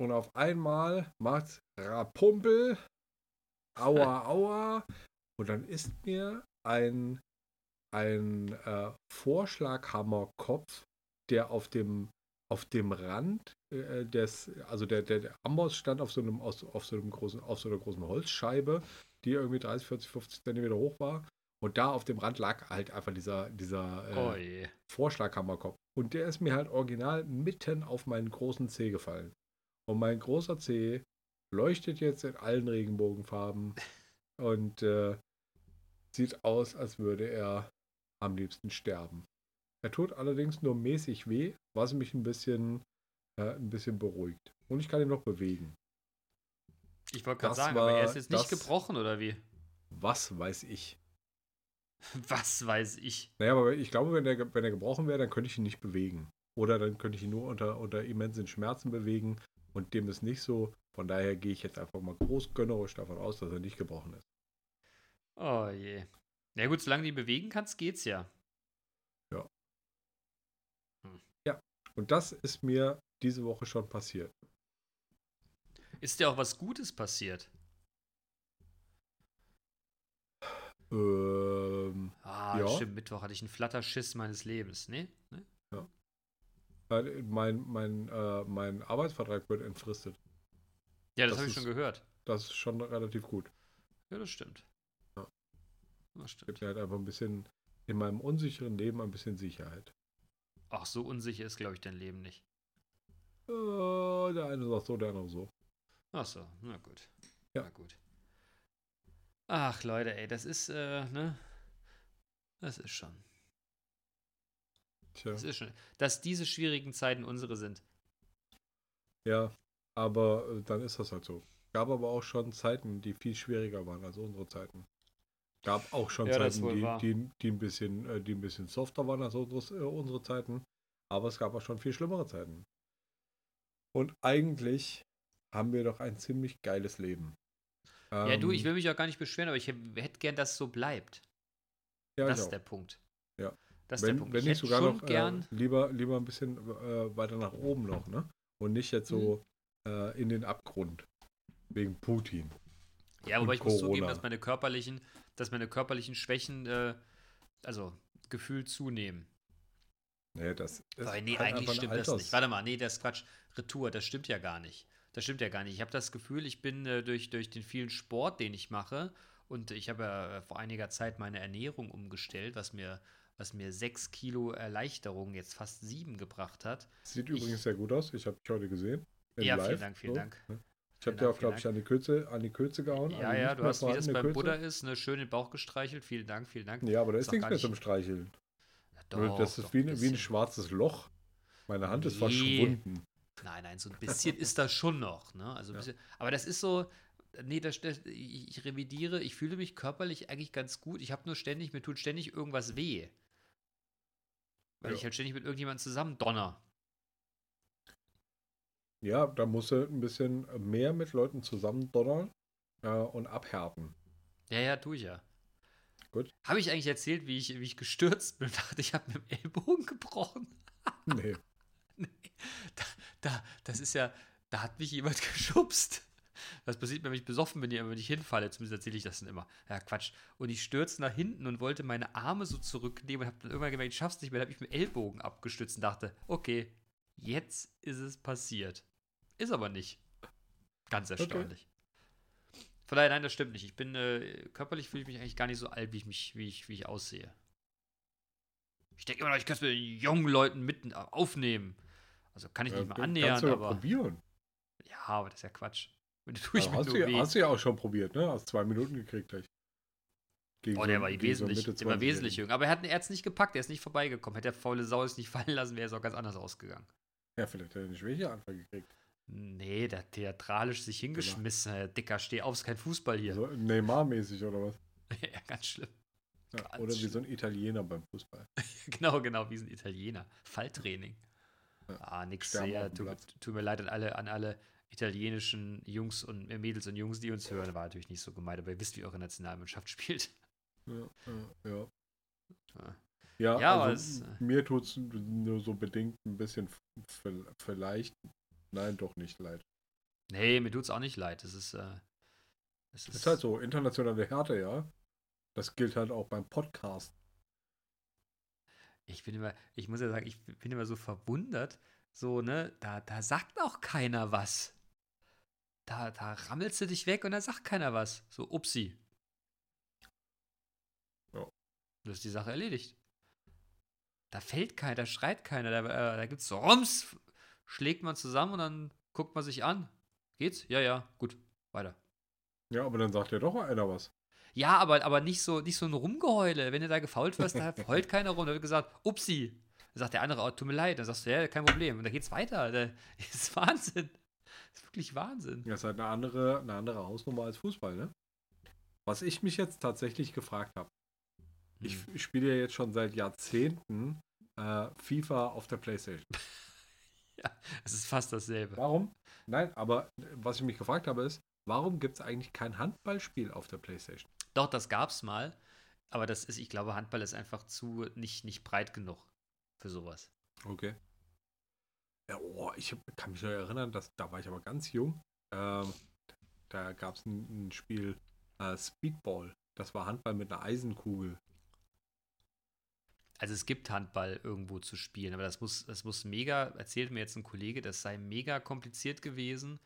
Und auf einmal macht's Rapumpel, aua, aua. Und dann ist mir ein, ein äh, Vorschlaghammerkopf, der auf dem, auf dem Rand äh, des, also der, der, der Amboss stand auf so einem, aus, auf so einem großen, auf so einer großen Holzscheibe, die irgendwie 30, 40, 50 Zentimeter hoch war. Und da auf dem Rand lag halt einfach dieser, dieser Oh äh. Vorschlaghammerkopf. Und der ist mir halt original mitten auf meinen großen Zeh gefallen. Und mein großer Zeh leuchtet jetzt in allen Regenbogenfarben und äh, sieht aus, als würde er am liebsten sterben. Er tut allerdings nur mäßig weh, was mich ein bisschen, äh, ein bisschen beruhigt. Und ich kann ihn noch bewegen. Ich wollte gerade sagen, aber er ist jetzt nicht gebrochen, oder wie? Was weiß ich. Was weiß ich. Naja, aber ich glaube, wenn er, wenn er gebrochen wäre, dann könnte ich ihn nicht bewegen. Oder dann könnte ich ihn nur unter, unter immensen Schmerzen bewegen. Und dem ist nicht so. Von daher gehe ich jetzt einfach mal großgönnerisch davon aus, dass er nicht gebrochen ist. Oh je. Ja gut, solange du ihn bewegen kannst, geht's ja. Und das ist mir diese Woche schon passiert. Ist dir auch was Gutes passiert? Ähm, Ah, Ja. stimmt, Mittwoch hatte ich einen Flatterschiss meines Lebens, ne? ne? äh, mein, mein, äh, mein Arbeitsvertrag wird entfristet. Ja, das, Das habe ich schon gehört. Das ist schon relativ gut. Ja, das stimmt. Ja. Das stimmt. Gibt mir halt einfach ein bisschen in meinem unsicheren Leben ein bisschen Sicherheit. Ach, so unsicher ist, glaube ich, dein Leben nicht. Äh, der eine sagt so, der andere so. Ach so, na gut. Ja. Na gut. Ach, Leute, ey, das ist, äh, ne? Das ist schon. Tja. Das ist schon. Dass diese schwierigen Zeiten unsere sind. Ja, aber äh, dann ist das halt so. Gab aber auch schon Zeiten, die viel schwieriger waren als unsere Zeiten. Gab auch schon Ja, Zeiten, die, die, die, ein bisschen, äh, die ein bisschen softer waren als unsere, äh, unsere Zeiten. Aber es gab auch schon viel schlimmere Zeiten. Und eigentlich haben wir doch ein ziemlich geiles Leben. ja, du, ich Ähm, will mich auch gar nicht beschweren, aber ich hätt- hätte gern, dass es so bleibt. ja, ich das ist auch. der Punkt. Ja. Das ist wenn, der Punkt. wenn ich hätte sogar noch gern. äh, lieber, lieber ein bisschen äh, weiter nach oben noch, ne? Und nicht jetzt so Mhm. äh, in den Abgrund. Wegen Putin. Ja, wobei ich muss zugeben, Corona. dass meine körperlichen, dass meine körperlichen Schwächen, äh, also gefühlt zunehmen. Nee, das ist Aber nee, halt eigentlich stimmt das Alters- nicht. Warte mal, nee, das ist Quatsch. Retour, das stimmt ja gar nicht. Das stimmt ja gar nicht. Ich habe das Gefühl, ich bin äh, durch, durch den vielen Sport, den ich mache, und ich habe ja äh, vor einiger Zeit meine Ernährung umgestellt, was mir, was mir sechs Kilo Erleichterung, jetzt fast sieben gebracht hat. Sieht Ich- übrigens sehr gut aus. Ich habe dich heute gesehen. Ja, live, vielen Dank, vielen Dank. ne? Ich habe dir auch, Dank, glaube ich, an die Kürze, an die Kürze gehauen. Ja, ja, du hast, wie das beim. Buddha ist, ne, schön den Bauch gestreichelt. Vielen Dank, vielen Dank. Ja, aber da Ist nichts mehr nicht- zum Streicheln. Doch, das ist doch, wie, ein ein- wie ein bisschen. schwarzes Loch. Meine Hand ist Nee. verschwunden. Nein, nein, so ein bisschen ist das schon noch. Ne? Also ein Ja. bisschen, aber das ist so, nee, das, das, ich, ich revidiere, ich fühle mich körperlich eigentlich ganz gut. Ich habe nur ständig, mir tut ständig irgendwas weh. Weil Ja. ich halt ständig mit irgendjemandem zusammen donner. Ja, da musst du ein bisschen mehr mit Leuten zusammen donnern äh, und abhärten. Ja, ja, tue ich ja. Gut. Habe ich eigentlich erzählt, wie ich, wie ich gestürzt bin und dachte, ich habe mir den Ellbogen gebrochen? Nee. Nee, da, da, das ist ja, da hat mich jemand geschubst. Das passiert mir, wenn ich besoffen bin, wenn ich hinfalle. Zumindest erzähle ich das dann immer. Ja, Quatsch. Und ich stürzte nach hinten und wollte meine Arme so zurücknehmen und habe dann irgendwann gemerkt, ich schaff's nicht mehr. Da habe ich mit dem Ellbogen abgestützt und dachte, okay, jetzt ist es passiert. Ist aber nicht. Ganz erstaunlich. Von daher, nein, das stimmt nicht. Ich bin, äh, körperlich fühle ich mich eigentlich gar nicht so alt, wie ich mich, wie ich, wie ich aussehe. Ich denke immer noch, ich kann es mit den jungen Leuten mitten aufnehmen. Also kann ich Ja, nicht mal kannst annähern, du ja aber. probieren. Ja, aber das ist ja Quatsch. Das tue ich Also hast, du, hast du ja auch schon probiert, ne? Hast zwei Minuten gekriegt gleich. Gegen Oh, so der war so einen wesentlich, Mitte der war 20-Jährigen. wesentlich jung. Aber er hat es nicht gepackt, er ist nicht vorbeigekommen. Hätte der faule Sau es nicht fallen lassen, wäre es auch ganz anders ausgegangen. Ja, vielleicht hat er eine Schwächeanfall gekriegt. Nee, der hat theatralisch sich Genau. hingeschmissen. Äh, Dicker, steh auf, ist kein Fußball hier. So Neymar-mäßig oder was? ja, ganz schlimm. Ja, Ganz oder wie schlimm. so ein Italiener beim Fußball. genau, genau, wie so ein Italiener. Falltraining. Ja. Ah, nix. Sterben dem tut, tut mir leid an alle, an alle italienischen Jungs und äh, Mädels und Jungs, die uns hören. War natürlich nicht so gemeint, aber ihr wisst, wie eure Nationalmannschaft spielt. Ja, ja, ja. Ja. Ja, also es- mir tut es nur so bedingt ein bisschen vielleicht, nein, doch nicht leid. Nee, mir tut's auch nicht leid. Es ist, äh, es ist, Ist halt so, internationale Härte, ja. Das gilt halt auch beim Podcast. Ich bin immer, ich muss ja sagen, ich bin immer so verwundert, so, ne, da, da sagt auch keiner was. Da, da rammelst du dich weg und da sagt keiner was. So, upsi. Ja. Das ist die Sache erledigt. Da fällt keiner, da schreit keiner, da, äh, da gibt's so Rums, schlägt man zusammen und dann guckt man sich an. Geht's? Ja, ja, gut, weiter. Ja, aber dann sagt ja doch einer was. Ja, aber, aber nicht, so, nicht so ein Rumgeheule. Wenn du da gefault wirst, da heult keiner rum. Da wird gesagt, upsi. Dann sagt der andere, oh, tut mir leid. Dann sagst du, ja, kein Problem. Und dann geht's weiter. Das ist Wahnsinn. Das ist wirklich Wahnsinn. Das ist halt eine andere, eine andere Hausnummer als Fußball, ne? Was ich mich jetzt tatsächlich gefragt habe. Ich Hm. f- spiele ja jetzt schon seit Jahrzehnten äh, FIFA auf der Playstation. Es ist fast dasselbe. Warum? Nein, aber äh, was ich mich gefragt habe ist, warum gibt es eigentlich kein Handballspiel auf der Playstation? Doch, das gab's mal. Aber das ist, ich glaube, Handball ist einfach zu nicht, nicht breit genug für sowas. Okay. Ja, oh, ich hab- kann mich noch erinnern, dass, da war ich aber ganz jung. Ähm, da gab es ein, ein Spiel äh, Speedball. Das war Handball mit einer Eisenkugel. Also es gibt Handball irgendwo zu spielen, aber das muss, das muss mega, erzählt mir jetzt ein Kollege, das sei mega kompliziert gewesen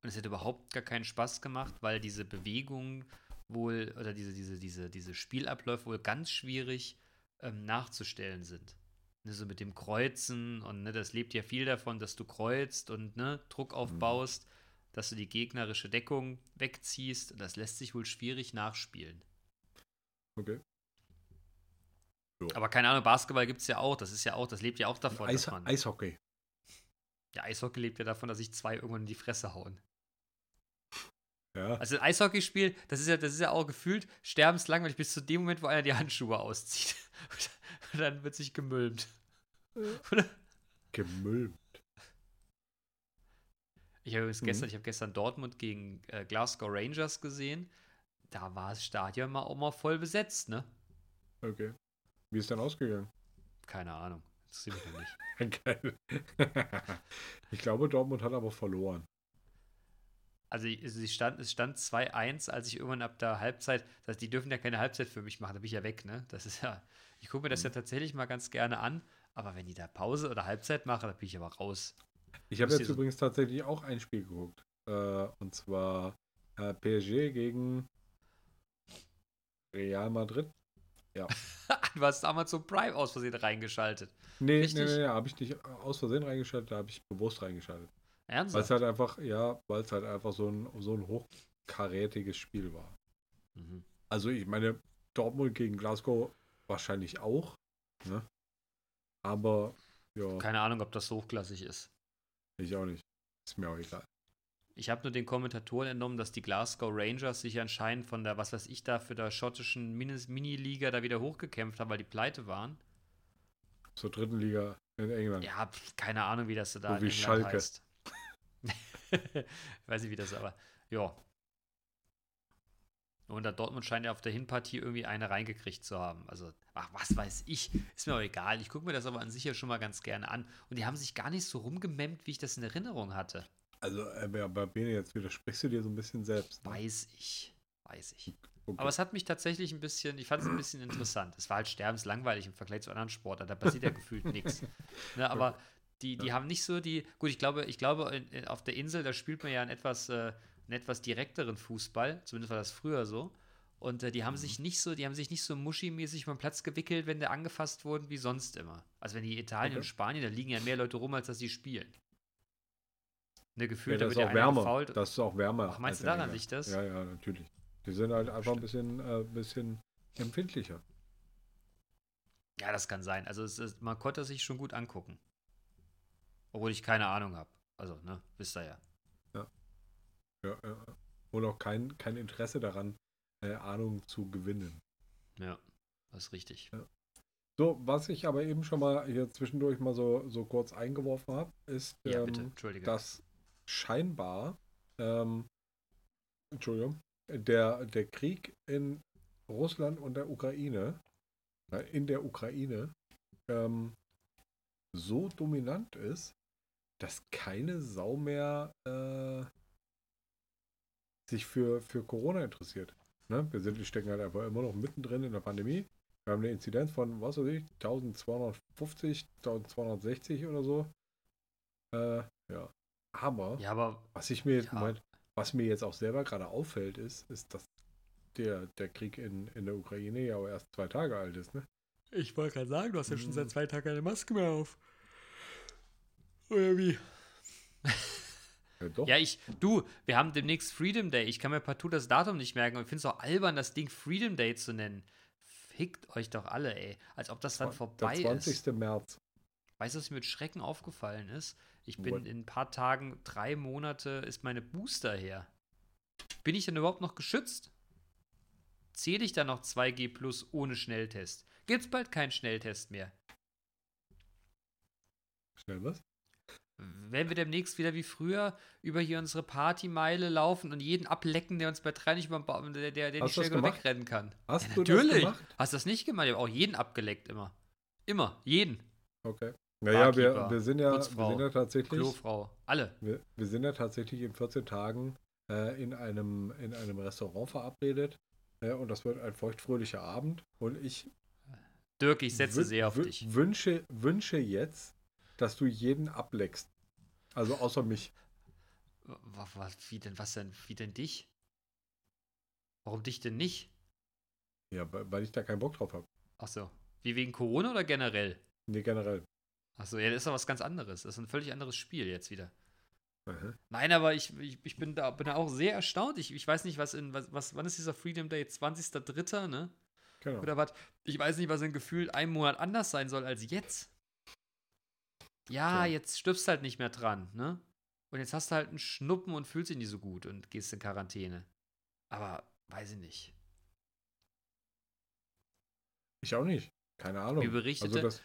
und es hätte überhaupt gar keinen Spaß gemacht, weil diese Bewegungen wohl oder diese, diese, diese, diese Spielabläufe wohl ganz schwierig ähm, nachzustellen sind. Ne, so mit dem Kreuzen und ne, das lebt ja viel davon, dass du kreuzt und ne, Druck aufbaust, dass du die gegnerische Deckung wegziehst und das lässt sich wohl schwierig nachspielen. Okay. Aber keine Ahnung, Basketball gibt es ja auch, das ist ja auch, das lebt ja auch davon, Eis, dass man. Eishockey. Ja, Eishockey lebt ja davon, dass sich zwei irgendwann in die Fresse hauen. Ja. Also ein Eishockeyspiel, das ist ja, das ist ja auch gefühlt sterbenslangweilig bis zu dem Moment, wo einer die Handschuhe auszieht. Und dann wird sich gemülmt. Oder? Gemülmt. Ich habe übrigens Mhm. gestern, ich habe gestern Dortmund gegen äh, Glasgow Rangers gesehen. Da war das Stadion mal auch mal voll besetzt, ne? Okay. Wie ist denn ausgegangen? Keine Ahnung. Interessiert mich noch nicht. Ich glaube, Dortmund hat aber verloren. Also sie stand, es stand 2-1, als ich irgendwann ab der Halbzeit, das heißt, die dürfen ja keine Halbzeit für mich machen, da bin ich ja weg, ne? Das ist ja, ich gucke mir das ja tatsächlich mal ganz gerne an, aber wenn die da Pause oder Halbzeit machen, da bin ich aber raus. Ich habe jetzt so- übrigens tatsächlich auch ein Spiel geguckt. Äh, und zwar äh, PSG gegen Real Madrid. du hast Amazon Prime aus Versehen reingeschaltet. Nee, nee, Richtig? nee, nee habe ich nicht aus Versehen reingeschaltet, da habe ich bewusst reingeschaltet. Weil es Ernsthaft? halt einfach, ja, weil es halt einfach so ein, so ein hochkarätiges Spiel war. Mhm. Also ich meine, Dortmund gegen Glasgow wahrscheinlich auch, ne? Aber ja, Keine Ahnung, ob das so hochklassig ist. ich auch nicht. Ist mir auch egal. Ich habe nur den Kommentatoren entnommen, dass die Glasgow Rangers sich anscheinend von der, was weiß ich da, für der schottischen Mini-Liga da wieder hochgekämpft haben, weil die pleite waren. Zur dritten Liga in England. Ja, pf, keine Ahnung, wie das da So in wie England Schalke. heißt. Weiß nicht, wie das aber. Ja. Und da Dortmund scheint ja auf der Hinpartie irgendwie eine reingekriegt zu haben. Also, ach, was weiß ich. Ist mir auch egal. Ich gucke mir das aber an sich ja schon mal ganz gerne an. Und die haben sich gar nicht so rumgememmt, wie ich das in Erinnerung hatte. Also äh, bei bei Bene, jetzt widersprichst du dir so ein bisschen selbst. Ne? Weiß ich. Weiß ich. Okay. Aber es hat mich tatsächlich ein bisschen, ich fand es ein bisschen interessant. Es war halt sterbenslangweilig im Vergleich zu anderen Sportarten. Da passiert ja gefühlt nichts. Ne, aber die, die haben nicht so die. Gut, ich glaube, ich glaube, in, in, auf der Insel, da spielt man ja einen etwas, äh, einen etwas direkteren Fußball. Zumindest war das früher so. Und äh, die haben Mhm. sich nicht so, die haben sich nicht so muschimäßig vom Platz gewickelt, wenn der angefasst wurden, wie sonst immer. Also wenn die Italien Okay. und Spanien, da liegen ja mehr Leute rum, als dass die spielen. Ne, Ja, gefühlt, da das ist wird ja auch wärmer. Das ist auch wärmer. Ach, meinst du, daran liegt das? Ja, ja, natürlich. Die sind halt einfach ein bisschen, äh, bisschen empfindlicher. Ja, das kann sein. Also es ist, man konnte sich schon gut angucken. Obwohl ich keine Ahnung habe. Also, ne, wisst ihr ja. Ja, ja. Und auch kein, kein Interesse daran, äh, Ahnung zu gewinnen. Ja, das ist richtig. So, was ich aber eben schon mal hier zwischendurch mal so, so kurz eingeworfen habe, ist, Ja, bitte, ähm, dass scheinbar, ähm, Entschuldigung, der, der Krieg in Russland und der Ukraine, äh, in der Ukraine, ähm, so dominant ist, dass keine Sau mehr äh, sich für, für Corona interessiert. Ne? Wir sind, wir stecken halt einfach immer noch mittendrin in der Pandemie. Wir haben eine Inzidenz von, was weiß ich, 1250, 1260 oder so. Äh, ja. Aber ja, aber was ich mir jetzt, Ja. Moment, was mir jetzt auch selber gerade auffällt, ist, ist, dass der, der Krieg in, in der Ukraine ja auch erst zwei Tage alt ist, ne? ich wollte gerade sagen, du hast ja schon seit zwei Tagen keine Maske mehr auf. Oder wie? Ja, doch. Ja, ich, du, wir haben demnächst Freedom Day. Ich kann mir partout das Datum nicht merken und ich finde es auch albern, das Ding Freedom Day zu nennen. Fickt euch doch alle, ey. Als ob das dann vorbei der 20. ist. März. Weißt du, was mir mit Schrecken aufgefallen ist? Ich bin What? in ein paar Tagen, drei Monate ist meine Booster her. Bin ich denn überhaupt noch geschützt? Zähle ich dann noch 2G plus ohne Schnelltest? Gibt's bald keinen Schnelltest mehr? Schnell was? Werden wir demnächst wieder wie früher über hier unsere Partymeile laufen und jeden ablecken, der uns bei drei nicht über den der, der, nicht das schnell genug wegrennen kann? Hast ja, du das natürlich. gemacht? Hast du das nicht gemacht? Ich habe auch jeden abgeleckt immer. Immer. Jeden. Okay. Naja, wir, wir sind ja, wir sind ja tatsächlich, Klofrau. Alle. wir, wir sind ja tatsächlich in 14 Tagen äh, in, einem, in einem Restaurant verabredet. Äh, und das wird ein feuchtfröhlicher Abend. Und ich Dirk, ich setze sehr auf dich. Wünsche, wünsche jetzt, dass du jeden ableckst. Also außer mich. Was, was, wie denn, was denn, wie denn dich? Warum dich denn nicht? Ja, weil weil ich da keinen Bock drauf habe. Ach so. Wie wegen Corona oder generell? Nee, generell. Ach so, ja, das ist doch was ganz anderes. Das ist ein völlig anderes Spiel jetzt wieder. Aha. Nein, aber ich, ich, ich bin, da, bin da auch sehr erstaunt. Ich, ich weiß nicht, was in, was, was, wann ist dieser Freedom Day? 20.03., ne? Genau. Oder was? Ich weiß nicht, was in gefühlt einem Monat anders sein soll als jetzt. Ja, Tja. jetzt stirbst halt nicht mehr dran, ne? Und jetzt hast du halt einen Schnuppen und fühlst dich nicht so gut und gehst in Quarantäne. Aber weiß ich nicht. Ich auch nicht. Keine Ahnung. Mir berichtete, Also das,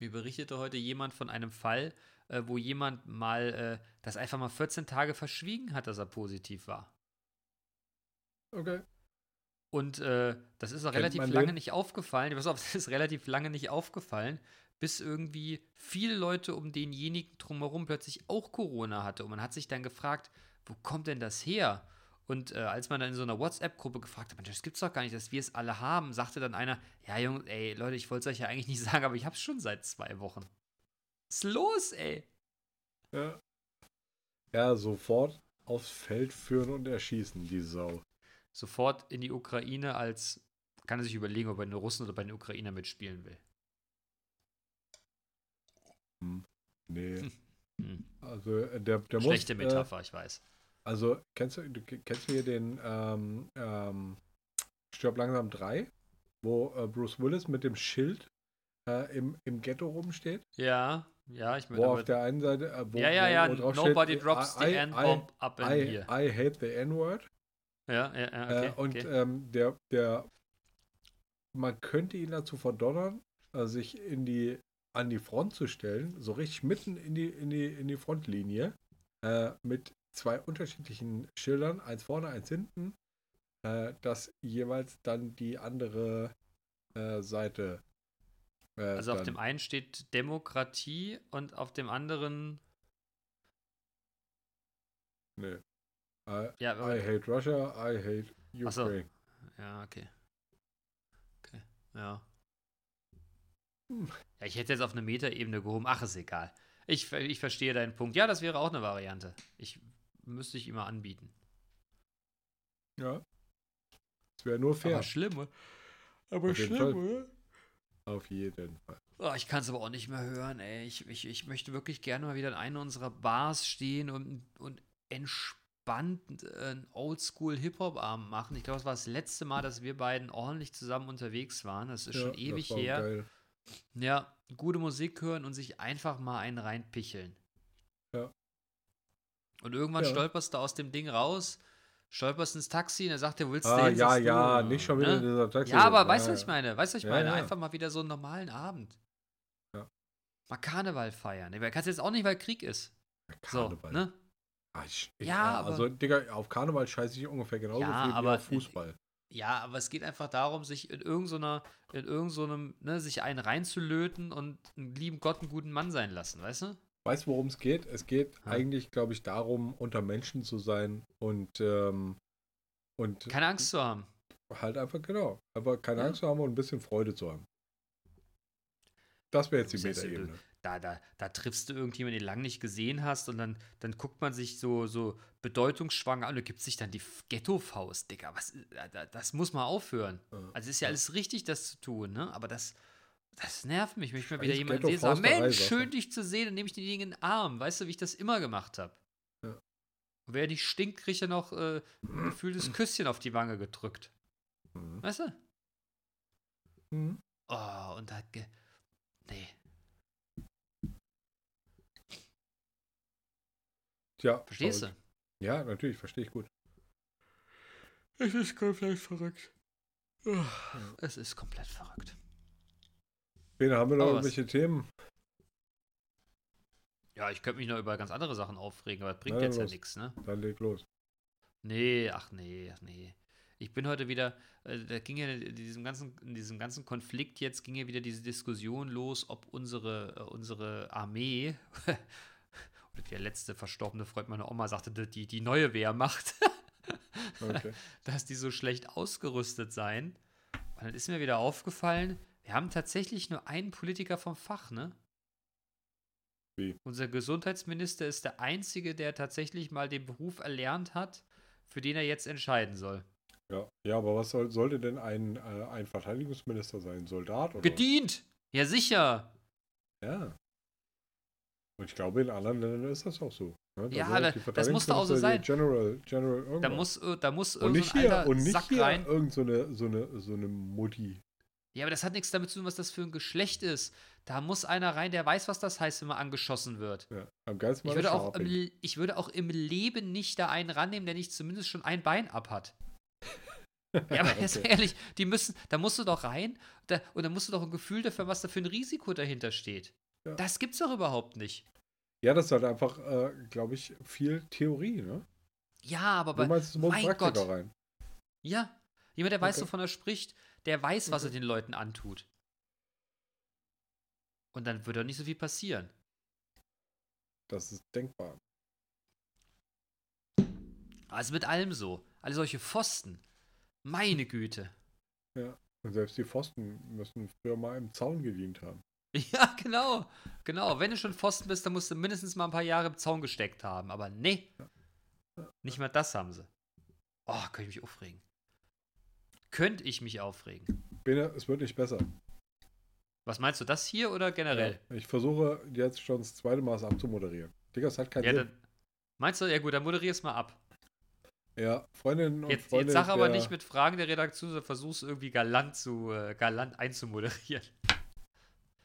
mir berichtete heute jemand von einem Fall, äh, wo jemand mal äh, das einfach mal 14 Tage verschwiegen hat, dass er positiv war. okay. Und äh, das ist auch Kennt relativ lange nicht aufgefallen. Pass auf, das ist relativ lange nicht aufgefallen, bis irgendwie viele Leute um denjenigen drumherum plötzlich auch Corona hatte. Und man hat sich dann gefragt, wo kommt denn das her? Und äh, als man dann in so einer WhatsApp-Gruppe gefragt hat, Mensch, das gibt's doch gar nicht, dass wir es alle haben, sagte dann einer, ja, Jungs, ey, Leute, ich wollte es euch ja eigentlich nicht sagen, aber ich hab's schon seit zwei Wochen. Was ist los, ey? Ja. ja, sofort aufs Feld führen und erschießen, die Sau. Sofort in die Ukraine als, kann er sich überlegen, ob er in den Russen oder bei den Ukrainer mitspielen will. Nee. Hm. Also äh, der, der Schlechte muss, Metapher, ich weiß. Also kennst du, du kennst du hier den ähm, ähm, Stirb langsam 3, wo äh, Bruce Willis mit dem Schild äh, im, im Ghetto rumsteht? Ja, ja, ich Wo meine, auf der einen Seite, äh, wo, ja, ja, ja, wo, wo nobody steht, drops I, the N-Bomb up in I, here. I hate the N-Word. Ja, ja, ja, okay, äh, und okay. ähm, der, der, man könnte ihn dazu verdonnern, äh, sich in die, an die Front zu stellen, so richtig mitten in die, in die, in die Frontlinie, äh, mit zwei unterschiedlichen Schildern, eins vorne, eins hinten, äh, dass jeweils dann die andere äh, Seite. Äh, also auf dem einen steht Demokratie und auf dem anderen, Nee. I, ja, I hate Russia, I hate Ach so. Ukraine. ja, okay. Okay, ja. Hm. Ja, ich hätte jetzt auf eine Metaebene gehoben, ach, ist egal. Ich, ich verstehe deinen Punkt. Ja, das wäre auch eine Variante. Ich müsste ich immer anbieten. Ja. Das wäre nur fair. Aber schlimm, oder? Aber Auf jeden schlimm, Fall. oder? Auf jeden Fall. Oh, ich kann es aber auch nicht mehr hören, ey. Ich, ich, ich möchte wirklich gerne mal wieder in einer unserer Bars stehen und, und entspannt äh, einen Oldschool-Hip-Hop-Abend machen. Ich glaube, das war das letzte Mal, dass wir beiden ordentlich zusammen unterwegs waren. Das ist schon Ja, ewig das war her. Geil. Ja, gute Musik hören und sich einfach mal einen reinpicheln. Ja. Und irgendwann Ja. stolperst du aus dem Ding raus, stolperst ins Taxi und er sagt dir, willst du Ah, hin? ja, du, ja, nicht schon wieder ne? in dieser Taxi. Ja, aber weißt du, was ich meine? Weißt du, was ich Ja, meine? ja. Einfach mal wieder so einen normalen Abend. Ja. Mal Karneval feiern. Du kannst jetzt auch nicht, weil Krieg ist. Karneval. So, ne? Ah, ich, ich, Ja, ja, aber- also, Digga, auf Karneval scheiße ich ungefähr genauso Ja, viel aber- wie auf Fußball. Ja, aber es geht einfach darum, sich in irgendeiner, in irgendeinem, ne, sich einen reinzulöten und einen lieben Gott einen guten Mann sein lassen, weißt du? Weißt du, worum es geht? Es geht Ja. eigentlich, glaube ich, darum, unter Menschen zu sein und, ähm, und Keine Angst zu haben. halt einfach, genau, aber keine Ja. Angst zu haben und ein bisschen Freude zu haben. Das wäre jetzt die Meta-Ebene. Da, da, da triffst du irgendjemanden, den du lange nicht gesehen hast und dann, dann guckt man sich so, so bedeutungsschwanger an und gibt sich dann die Ghetto-Faust, Digga. Was, äh, da- das muss mal aufhören. Ja. Also es ist ja alles richtig, das zu tun, ne? Aber das, das nervt mich, wenn ich mal wieder jemanden sehe, sag, Ghetto-Fausterei, Mensch, schön dich zu sehen, dann nehme ich Dinge in den Arm. Weißt du, wie ich das immer gemacht habe? Ja. Und wer nicht stinkt, kriegt ja noch äh, ein gefühltes Küsschen auf die Wange gedrückt. Mhm. Weißt du? Mhm. Oh, und da. ge- Nee. Tja, Verstehst verrückt. du? Ja, natürlich, verstehe ich gut. Es ist komplett verrückt. Es ist komplett verrückt. Bene, haben wir noch was- irgendwelche Themen? Ja, ich könnte mich noch über ganz andere Sachen aufregen, aber das bringt Na, jetzt ja los. nichts, ne? Dann leg los. Nee, ach nee, ach nee. Ich bin heute wieder, äh, da ging ja in diesem ganzen, in diesem ganzen Konflikt jetzt ging ja wieder diese Diskussion los, ob unsere, äh, unsere Armee, oder wie der letzte verstorbene Freund meiner Oma sagte, die, die neue Wehrmacht, Okay. dass die so schlecht ausgerüstet seien. Und dann ist mir wieder aufgefallen, wir haben tatsächlich nur einen Politiker vom Fach, ne? Wie? Unser Gesundheitsminister ist der Einzige, der tatsächlich mal den Beruf erlernt hat, für den er jetzt entscheiden soll. Ja. ja, aber was soll, sollte denn ein, äh, ein Verteidigungsminister sein? Soldat oder? Gedient! Ja, sicher! Ja. Und ich glaube, in anderen Ländern ist das auch so. Ne? Ja, sind da- das muss doch auch so die General, General Da muss, äh, da muss und nicht so ein hier, alter und nicht Sack hier rein. irgend so eine, so eine, so eine Mutti. Ja, aber das hat nichts damit zu tun, was das für ein Geschlecht ist. Da muss einer rein, der weiß, was das heißt, wenn man angeschossen wird. Ja, am geilsten Ich würde, auch im, ich würde auch im Leben nicht da einen rannehmen, der nicht zumindest schon ein Bein ab hat. Ja, aber jetzt Okay. ehrlich, die müssen, da musst du doch rein da, und dann musst du doch ein Gefühl dafür, was da für ein Risiko dahinter steht. Ja. Das gibt's doch überhaupt nicht. Ja, das ist halt einfach, äh, glaube ich, viel Theorie, ne? Ja, aber Du bei, meinst, es muss ein mein Praktiker Gott. rein. ja, jemand, der weiß, Okay. wovon er spricht, der weiß, was er den Leuten antut. Und dann würde doch nicht so viel passieren. Das ist denkbar. Also mit allem so. Alle solche Pfosten. Meine Güte. Und selbst die Pfosten müssen früher mal im Zaun gedient haben. Ja, genau. Genau. Wenn du schon Pfosten bist, dann musst du mindestens mal ein paar Jahre im Zaun gesteckt haben. Aber nee. Nicht mal das haben sie. Oh, könnte ich mich aufregen. Könnte ich mich aufregen. Bene, es wird nicht besser. Was meinst du, das hier oder generell? Ja, ich versuche jetzt schon das zweite Mal es abzumoderieren. Digga, es hat keinen Ja, Sinn. dann. Meinst du, ja gut, dann moderier's mal ab. Ja, Freundinnen und Jetzt, Freunde. jetzt sag aber nicht mit Fragen der Redaktion, sondern versuch's irgendwie galant zu äh, galant einzumoderieren.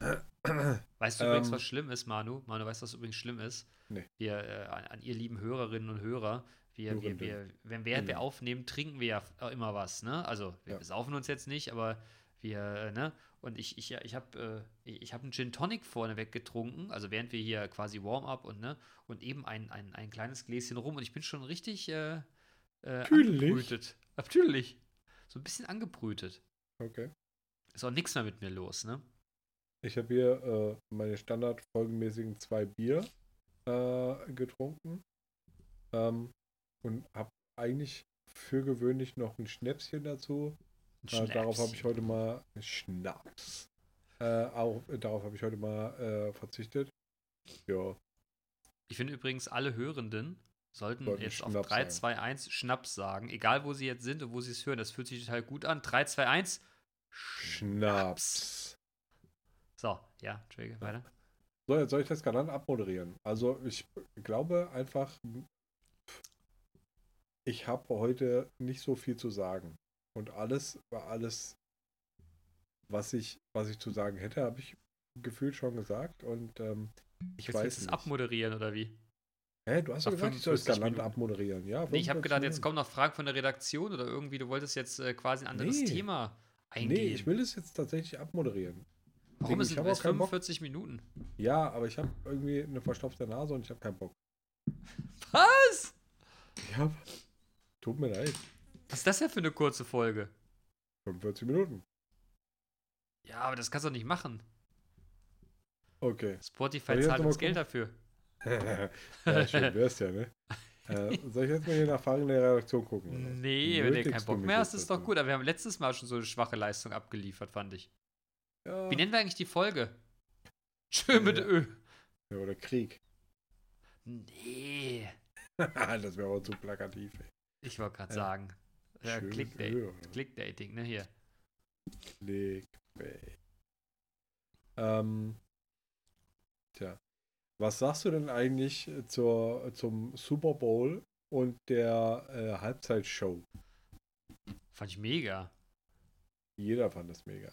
Weißt du übrigens, Ähm. was schlimm ist, Manu? Manu, weißt du, was übrigens schlimm ist? Nee. Wir, äh, an, an ihr lieben Hörerinnen und Hörer, wir, wir, wir, wenn während wir Mhm. aufnehmen, trinken wir ja f- immer was, ne? Also, wir Ja. saufen uns jetzt nicht, aber wir, äh, ne? Und ich, ich, ich habe äh, ich hab einen Gin Tonic vorneweg getrunken, also während wir hier quasi Warm-up und, ne? Und eben ein, ein, ein kleines Gläschen rum und ich bin schon richtig äh, äh, angebrütet. Natürlich. So ein bisschen angebrütet. Okay. Ist auch nichts mehr mit mir los, ne? Ich habe hier äh, meine standardfolgenmäßigen zwei Bier äh, getrunken. Ähm, und habe eigentlich für gewöhnlich noch ein Schnäpschen dazu. Ein Äh, darauf habe ich heute mal Schnaps. Äh, auch, darauf habe ich heute mal äh, verzichtet. Ja. Ich finde übrigens alle Hörenden sollten Sollten jetzt auf Schnaps 3, sagen. 2, 1 Schnaps sagen. Egal, wo sie jetzt sind und wo sie es hören, das fühlt sich total gut an. 3, 2, 1 Schnaps. So, ja, Entschuldige, weiter. So, jetzt soll ich das Kanal abmoderieren. Also ich glaube einfach, ich habe heute nicht so viel zu sagen. Und alles war alles, was ich, was ich zu sagen hätte, habe ich gefühlt schon gesagt. Und ähm, ich Jetzt weiß willst du es abmoderieren, oder wie? Hä, du hast doch gesagt, ich soll das 45 Galant abmoderieren. Ja, Nee, ich habe 45 gedacht, jetzt kommen noch Fragen von der Redaktion oder irgendwie, du wolltest jetzt äh, quasi ein anderes Nee. Thema eingehen. Nee, ich will es jetzt tatsächlich abmoderieren. Warum ist ich es hab auch erst keinen Bock. 45 Minuten? Ja, aber ich habe irgendwie eine verstopfte Nase und ich habe keinen Bock. Was? Ja, tut mir leid. Was ist das denn für eine kurze Folge? 45 Minuten. Ja, aber das kannst du doch nicht machen. Okay. Spotify zahlt uns Geld dafür. ja, schön wär's ja, ne? Äh, soll ich jetzt mal hier nach Fragen der Redaktion gucken? oder? Nee, wenn du Nötigst keinen Bock mehr hast, ist doch gut. Aber wir haben letztes Mal schon so eine schwache Leistung abgeliefert, fand ich. Ja, Wie nennen wir eigentlich die Folge? Schön mit Ja. Ö. ja, oder Krieg. Nee. das wäre aber zu plakativ, ey. Ich wollte gerade Ja. sagen. Ja, Schön Clickbait. Clickdating, ne, hier. Clickbait. Ähm, tja. Was sagst du denn eigentlich zur, zum Super Bowl und der äh, Halbzeitshow? Fand ich mega. Jeder fand das mega.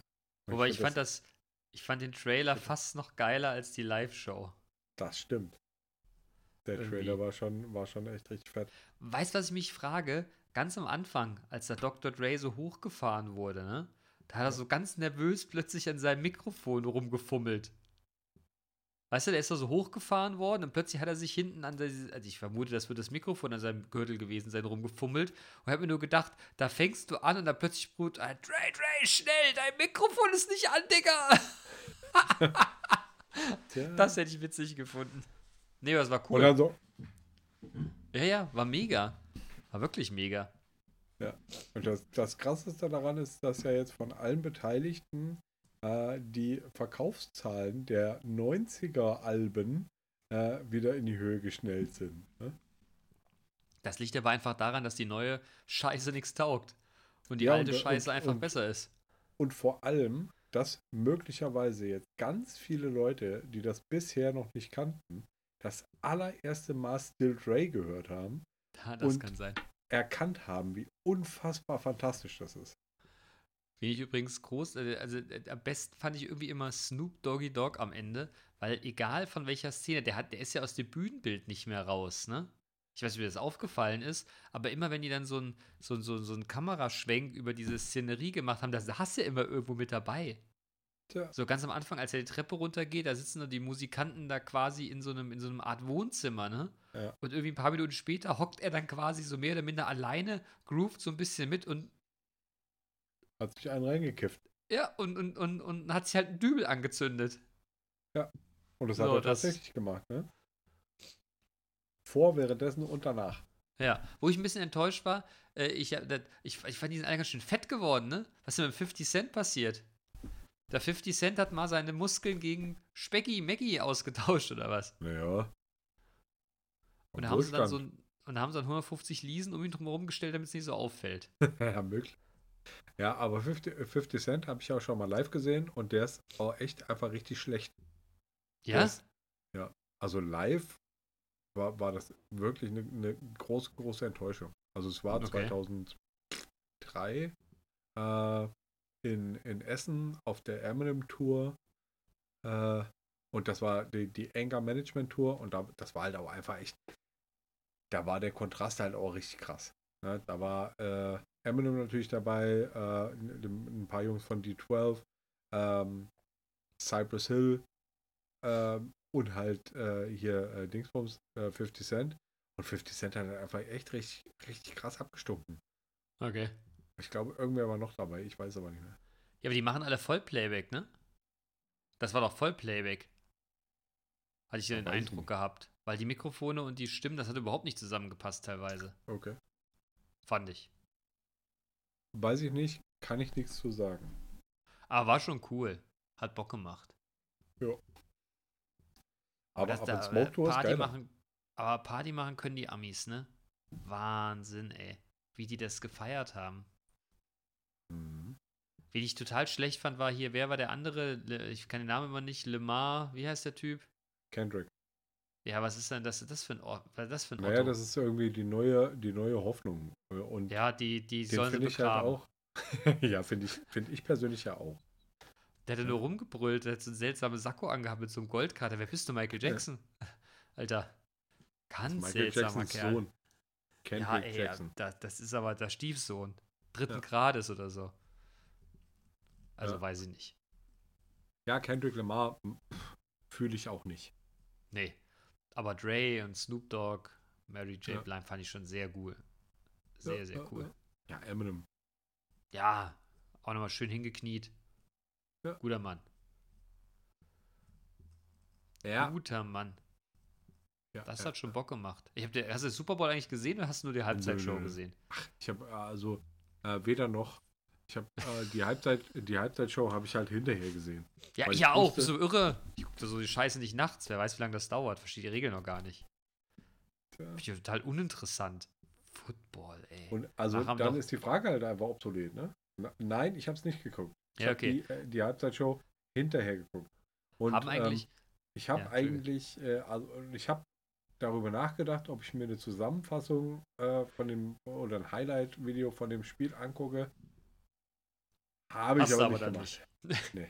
Und Wobei ich fand das, ich fand den Trailer fast noch geiler als die Live-Show. Das stimmt. Der Irgendwie. Trailer war schon, war schon echt richtig fett. Weißt du, was ich mich frage? Ganz am Anfang, als der Dr. Dre so hochgefahren wurde, ne? Da hat er so ganz nervös plötzlich an seinem Mikrofon rumgefummelt. Weißt du, der ist da so hochgefahren worden und plötzlich hat er sich hinten an der, also ich vermute, das wird das Mikrofon an seinem Gürtel gewesen sein, rumgefummelt. Und habe mir nur gedacht, da fängst du an und dann plötzlich brut, ah, Dre, Dre, schnell, dein Mikrofon ist nicht an, Digga. Das hätte ich witzig gefunden. Nee, aber das war cool. dann so, Ja, ja, war mega. War wirklich mega. Und das, das Krasseste daran ist, dass ja jetzt von allen Beteiligten äh, die Verkaufszahlen der 90er-Alben äh, wieder in die Höhe geschnellt sind. Ne? Das liegt aber einfach daran, dass die neue Scheiße nichts taugt. Und die Ja, alte und- Scheiße und- einfach und- besser ist. Und vor allem, dass möglicherweise jetzt ganz viele Leute, die das bisher noch nicht kannten, das allererste Mal Still Dre gehört haben, Ja, das und- kann sein. erkannt haben, wie unfassbar fantastisch das ist. Finde ich übrigens groß. äh, Also äh, am besten fand ich irgendwie immer Snoop Doggy Dogg am Ende, weil egal von welcher Szene, der hat, der ist ja aus dem Bühnenbild nicht mehr raus, ne? Ich weiß nicht, wie das aufgefallen ist, aber immer wenn die dann so einen so, ein- so, ein- Kameraschwenk über diese Szenerie gemacht haben, da hast du immer irgendwo mit dabei. Tja, So ganz am Anfang, als er die Treppe runtergeht, da sitzen die Musikanten da quasi in so einem, in so einem Art Wohnzimmer, ne? Ja. Und irgendwie ein paar Minuten später hockt er dann quasi so mehr oder minder alleine, groovt so ein bisschen mit und hat sich einen reingekifft. ja, und, und, und, und hat sich halt einen Dübel angezündet. Und das So, hat er das- tatsächlich gemacht, ne? Vor, währenddessen und danach. Ja, wo ich ein bisschen enttäuscht war, äh, ich, das- ich, ich fand, die sind alle ganz schön fett geworden, ne? Was ist denn mit 50 Cent passiert? Der 50 Cent hat mal seine Muskeln gegen Specky Maggie ausgetauscht, oder was? Naja. Und da haben sie dann so ein, und haben sie dann 150 Liesen um ihn drum gestellt, damit es nicht so auffällt. ja, möglich. Ja, aber 50, 50 Cent habe ich auch schon mal live gesehen und der ist auch echt einfach richtig schlecht. Ja? ist- ja. Also live war, war das wirklich eine, eine große, große Enttäuschung. Also es war Okay. 2003 äh, in, in Essen auf der Eminem Tour äh, und das war die, die Anger Management Tour und da, das war halt auch einfach echt, da war der Kontrast halt auch richtig krass. Ne? Da war äh, Eminem natürlich dabei, äh, ein paar Jungs von D12, ähm, Cypress Hill ähm, und halt äh, hier äh, Dingsbums, äh, 50 Cent. Und 50 Cent hat halt einfach echt richtig, richtig krass abgestunken. Okay. Ich glaube, irgendwer war noch dabei, ich weiß aber nicht mehr. Ja, aber die machen alle Vollplayback, ne? Das war doch Vollplayback. Hatte ich Ja, den Eindruck gehabt. Weil die Mikrofone und die Stimmen, das hat überhaupt nicht zusammengepasst teilweise. Okay. Fand ich. Weiß ich nicht, kann ich nichts zu sagen. Aber war schon cool. Hat Bock gemacht. Aber, dass aber da, Smoke Tour Party machen, Aber Party machen können die Amis, ne? Wahnsinn, ey. Wie die das gefeiert haben. Mhm. Wen ich total schlecht fand, war hier, wer war der andere? Ich kann den Namen immer nicht. Lemar, wie heißt der Typ? Kendrick. Ja, was ist denn das, das für ein Ort? Was ist das für ein Naja, Otto? das ist irgendwie die neue, die neue Hoffnung. Und ja, die, die sollen sie finde ich halt begraben. auch. ja, finde ich, find ich persönlich ja auch. Der hatte nur rumgebrüllt, der hat so einen seltsamen Sakko angehabt mit so einem Goldkater. Wer bist du, Michael Jackson? Alter. Ganz Michael seltsamer Jacksons Kerl. Sohn. Kendrick Ja, ey, Jackson. da, das ist aber der Stiefsohn. Dritten Ja. Grades oder so. Also Ja. weiß ich nicht. Ja, Kendrick Lamar fühle ich auch nicht. Nee. Aber Dre und Snoop Dogg, Mary J. Ja. Blige fand ich schon sehr cool. Sehr, Ja, sehr cool. Ja, Eminem. Ja, auch nochmal schön hingekniet. Guter Mann. Ja. Guter Mann. ja Das ja, hat schon Bock gemacht. Ich hab, der- hast du den Super Bowl eigentlich gesehen oder hast du nur die Halbzeitshow gesehen? Ich habe also äh, weder noch. Ich habe äh, die Halbzeit, die Halbzeitshow habe ich halt hinterher gesehen. Ja, ich ich ja auch. wusste- du irre? Ich gucke so die Scheiße nicht nachts. Wer weiß, wie lange das dauert. Verstehe die Regeln noch gar nicht. Ja total uninteressant. Football, ey. Und also Ach, dann ist die Frage halt einfach obsolet, ne? Nein, ich habe es nicht geguckt. Ich Ja, habe okay. die, äh, die Halbzeitshow hinterher geguckt. Und Haben eigentlich. ähm, ich habe Ja, eigentlich, äh, also ich habe darüber nachgedacht, ob ich mir eine Zusammenfassung äh, von dem oder ein Highlight-Video von dem Spiel angucke. Habe ich aber, du nicht aber gemacht. dann Nee.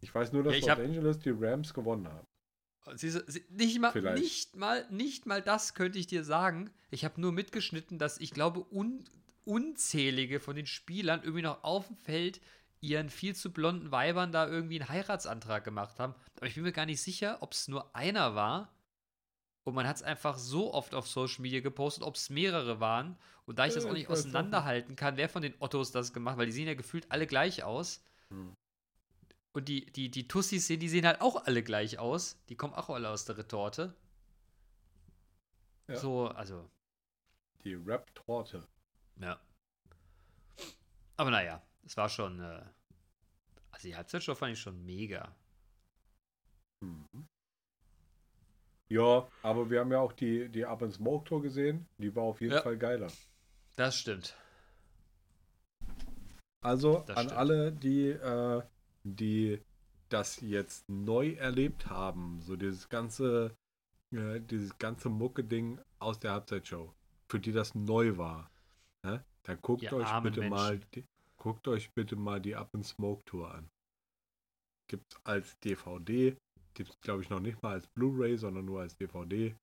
Ich weiß nur, dass Ja, Los hab- Angeles die Rams gewonnen haben. Du, sie- nicht mal, Vielleicht. nicht mal, nicht mal das könnte ich dir sagen. Ich habe nur mitgeschnitten, dass ich glaube, un, unzählige von den Spielern irgendwie noch auf dem Feld ihren viel zu blonden Weibern da irgendwie einen Heiratsantrag gemacht haben. Aber ich bin mir gar nicht sicher, ob es nur einer war. Und man hat es einfach so oft auf Social Media gepostet, ob es mehrere waren. Und da ich das auch ich nicht auseinanderhalten kann, wer von den Ottos das gemacht weil die sehen ja gefühlt alle gleich aus. Hm. Und die, die, die Tussis sehen, die sehen halt auch alle gleich aus. Die kommen auch alle aus der Retorte. Ja. So, also, Die Rap-Torte. ja. Aber naja, es war schon, äh, also die Halbzeitshow fand ich schon mega. Mhm. Ja, aber wir haben ja auch die, die Up and Smoke Tour gesehen. Die war auf jeden Ja. Fall geiler. Das stimmt. Also Das an stimmt. alle, die, äh, die das jetzt neu erlebt haben, so dieses ganze, äh, dieses ganze Mucke-Ding aus der Halbzeitshow, für die das neu war, ne? dann guckt Ihr euch bitte mal, Menschen. die, guckt euch bitte mal die Up and Smoke Tour an. Gibt's als DVD, gibt's glaube ich noch nicht mal als Blu-ray, sondern nur als DVD.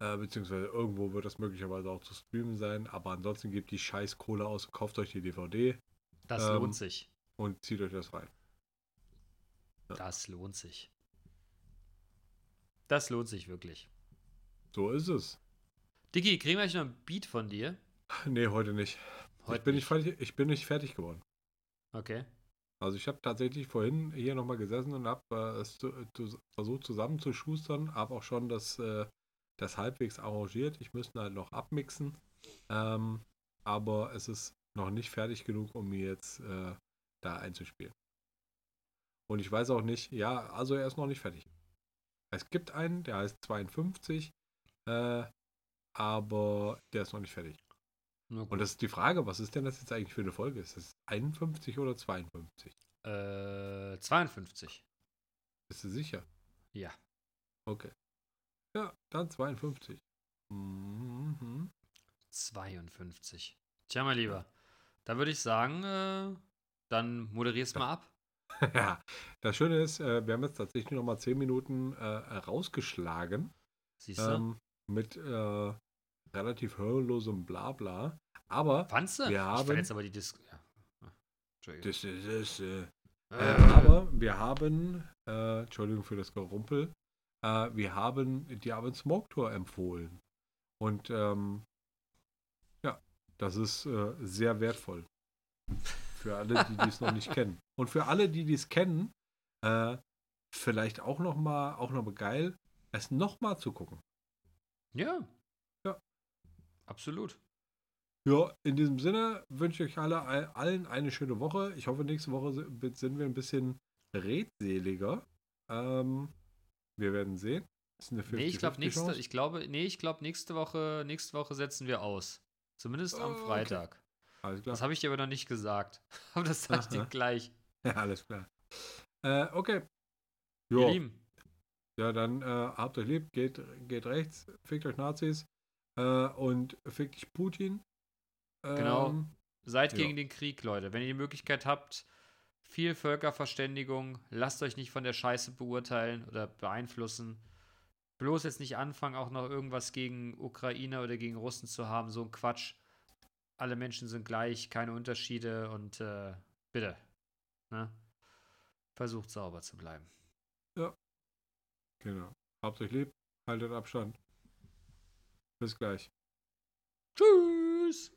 Äh, beziehungsweise irgendwo wird das möglicherweise auch zu streamen sein, aber ansonsten gebt die scheiß Kohle aus und kauft euch die DVD Das Ähm, lohnt sich. und zieht euch das rein. ja. Das lohnt sich. Das lohnt sich wirklich. So ist es. Diggi, kriegen wir eigentlich noch ein Beat von dir? Nee, heute nicht. Heute ich, bin nicht fertig, ich bin nicht fertig geworden. Okay. Also ich habe tatsächlich vorhin hier nochmal gesessen und habe äh, es zu, zu, versucht zusammenzuschustern, habe auch schon das, äh, das halbwegs arrangiert. Ich müsste halt noch abmixen. Ähm, aber es ist noch nicht fertig genug, um mir jetzt äh, da einzuspielen. Und ich weiß auch nicht, ja, also er ist noch nicht fertig. Es gibt einen, der heißt 52, äh, aber der ist noch nicht fertig. Und das ist die Frage, was ist denn das jetzt eigentlich für eine Folge? Ist das 51 oder 52? äh, 52. Bist du sicher? Ja. Okay. Ja, dann 52. Mhm. 52. Tja, mein Lieber. Da würde ich sagen, äh, dann moderier's mal ab. ja, das Schöne ist, äh, wir haben jetzt tatsächlich noch mal 10 Minuten äh, rausgeschlagen Siehst du? ähm, mit äh, relativ hörlosem Blabla. Aber Fandst du? wir ich haben- fand jetzt aber die Dis ja. Entschuldigung. das ist. Äh, Äh, aber wir haben, äh, Entschuldigung für das Gerumpel, äh, wir haben die Abend Smoke Tour empfohlen. Und ähm, ja, das ist äh, sehr wertvoll. Für alle, die dies noch nicht kennen. Und für alle, die dies kennen, äh, vielleicht auch noch mal, auch noch mal geil, es noch mal zu gucken. ja. Ja. Absolut. Ja, in diesem Sinne wünsche ich euch alle, all- allen eine schöne Woche. Ich hoffe, nächste Woche si- sind wir ein bisschen redseliger. Ähm, wir werden sehen. Ist eine Nee, ich glaube 50-50 nächste, ich glaube, nee, ich glaube nächste Woche, nächste Woche setzen wir aus. Zumindest am Oh, okay. Freitag. Alles klar. Das habe ich dir aber noch nicht gesagt. Aber das sage ich dir gleich. Ja, alles klar. Äh, okay. Ihr Jo. Lieben, Ja, dann äh, habt euch lieb, geht, geht rechts, fickt euch Nazis äh, und fickt dich Putin. Genau. Ähm, seid Ja. gegen den Krieg, Leute. Wenn ihr die Möglichkeit habt, viel Völkerverständigung, lasst euch nicht von der Scheiße beurteilen oder beeinflussen. Bloß jetzt nicht anfangen, auch noch irgendwas gegen Ukraine oder gegen Russen zu haben. So ein Quatsch. Alle Menschen sind gleich, keine Unterschiede und äh, bitte. Ne? Versucht sauber zu bleiben. Genau. Habt euch lieb, haltet Abstand. Bis gleich. Tschüss!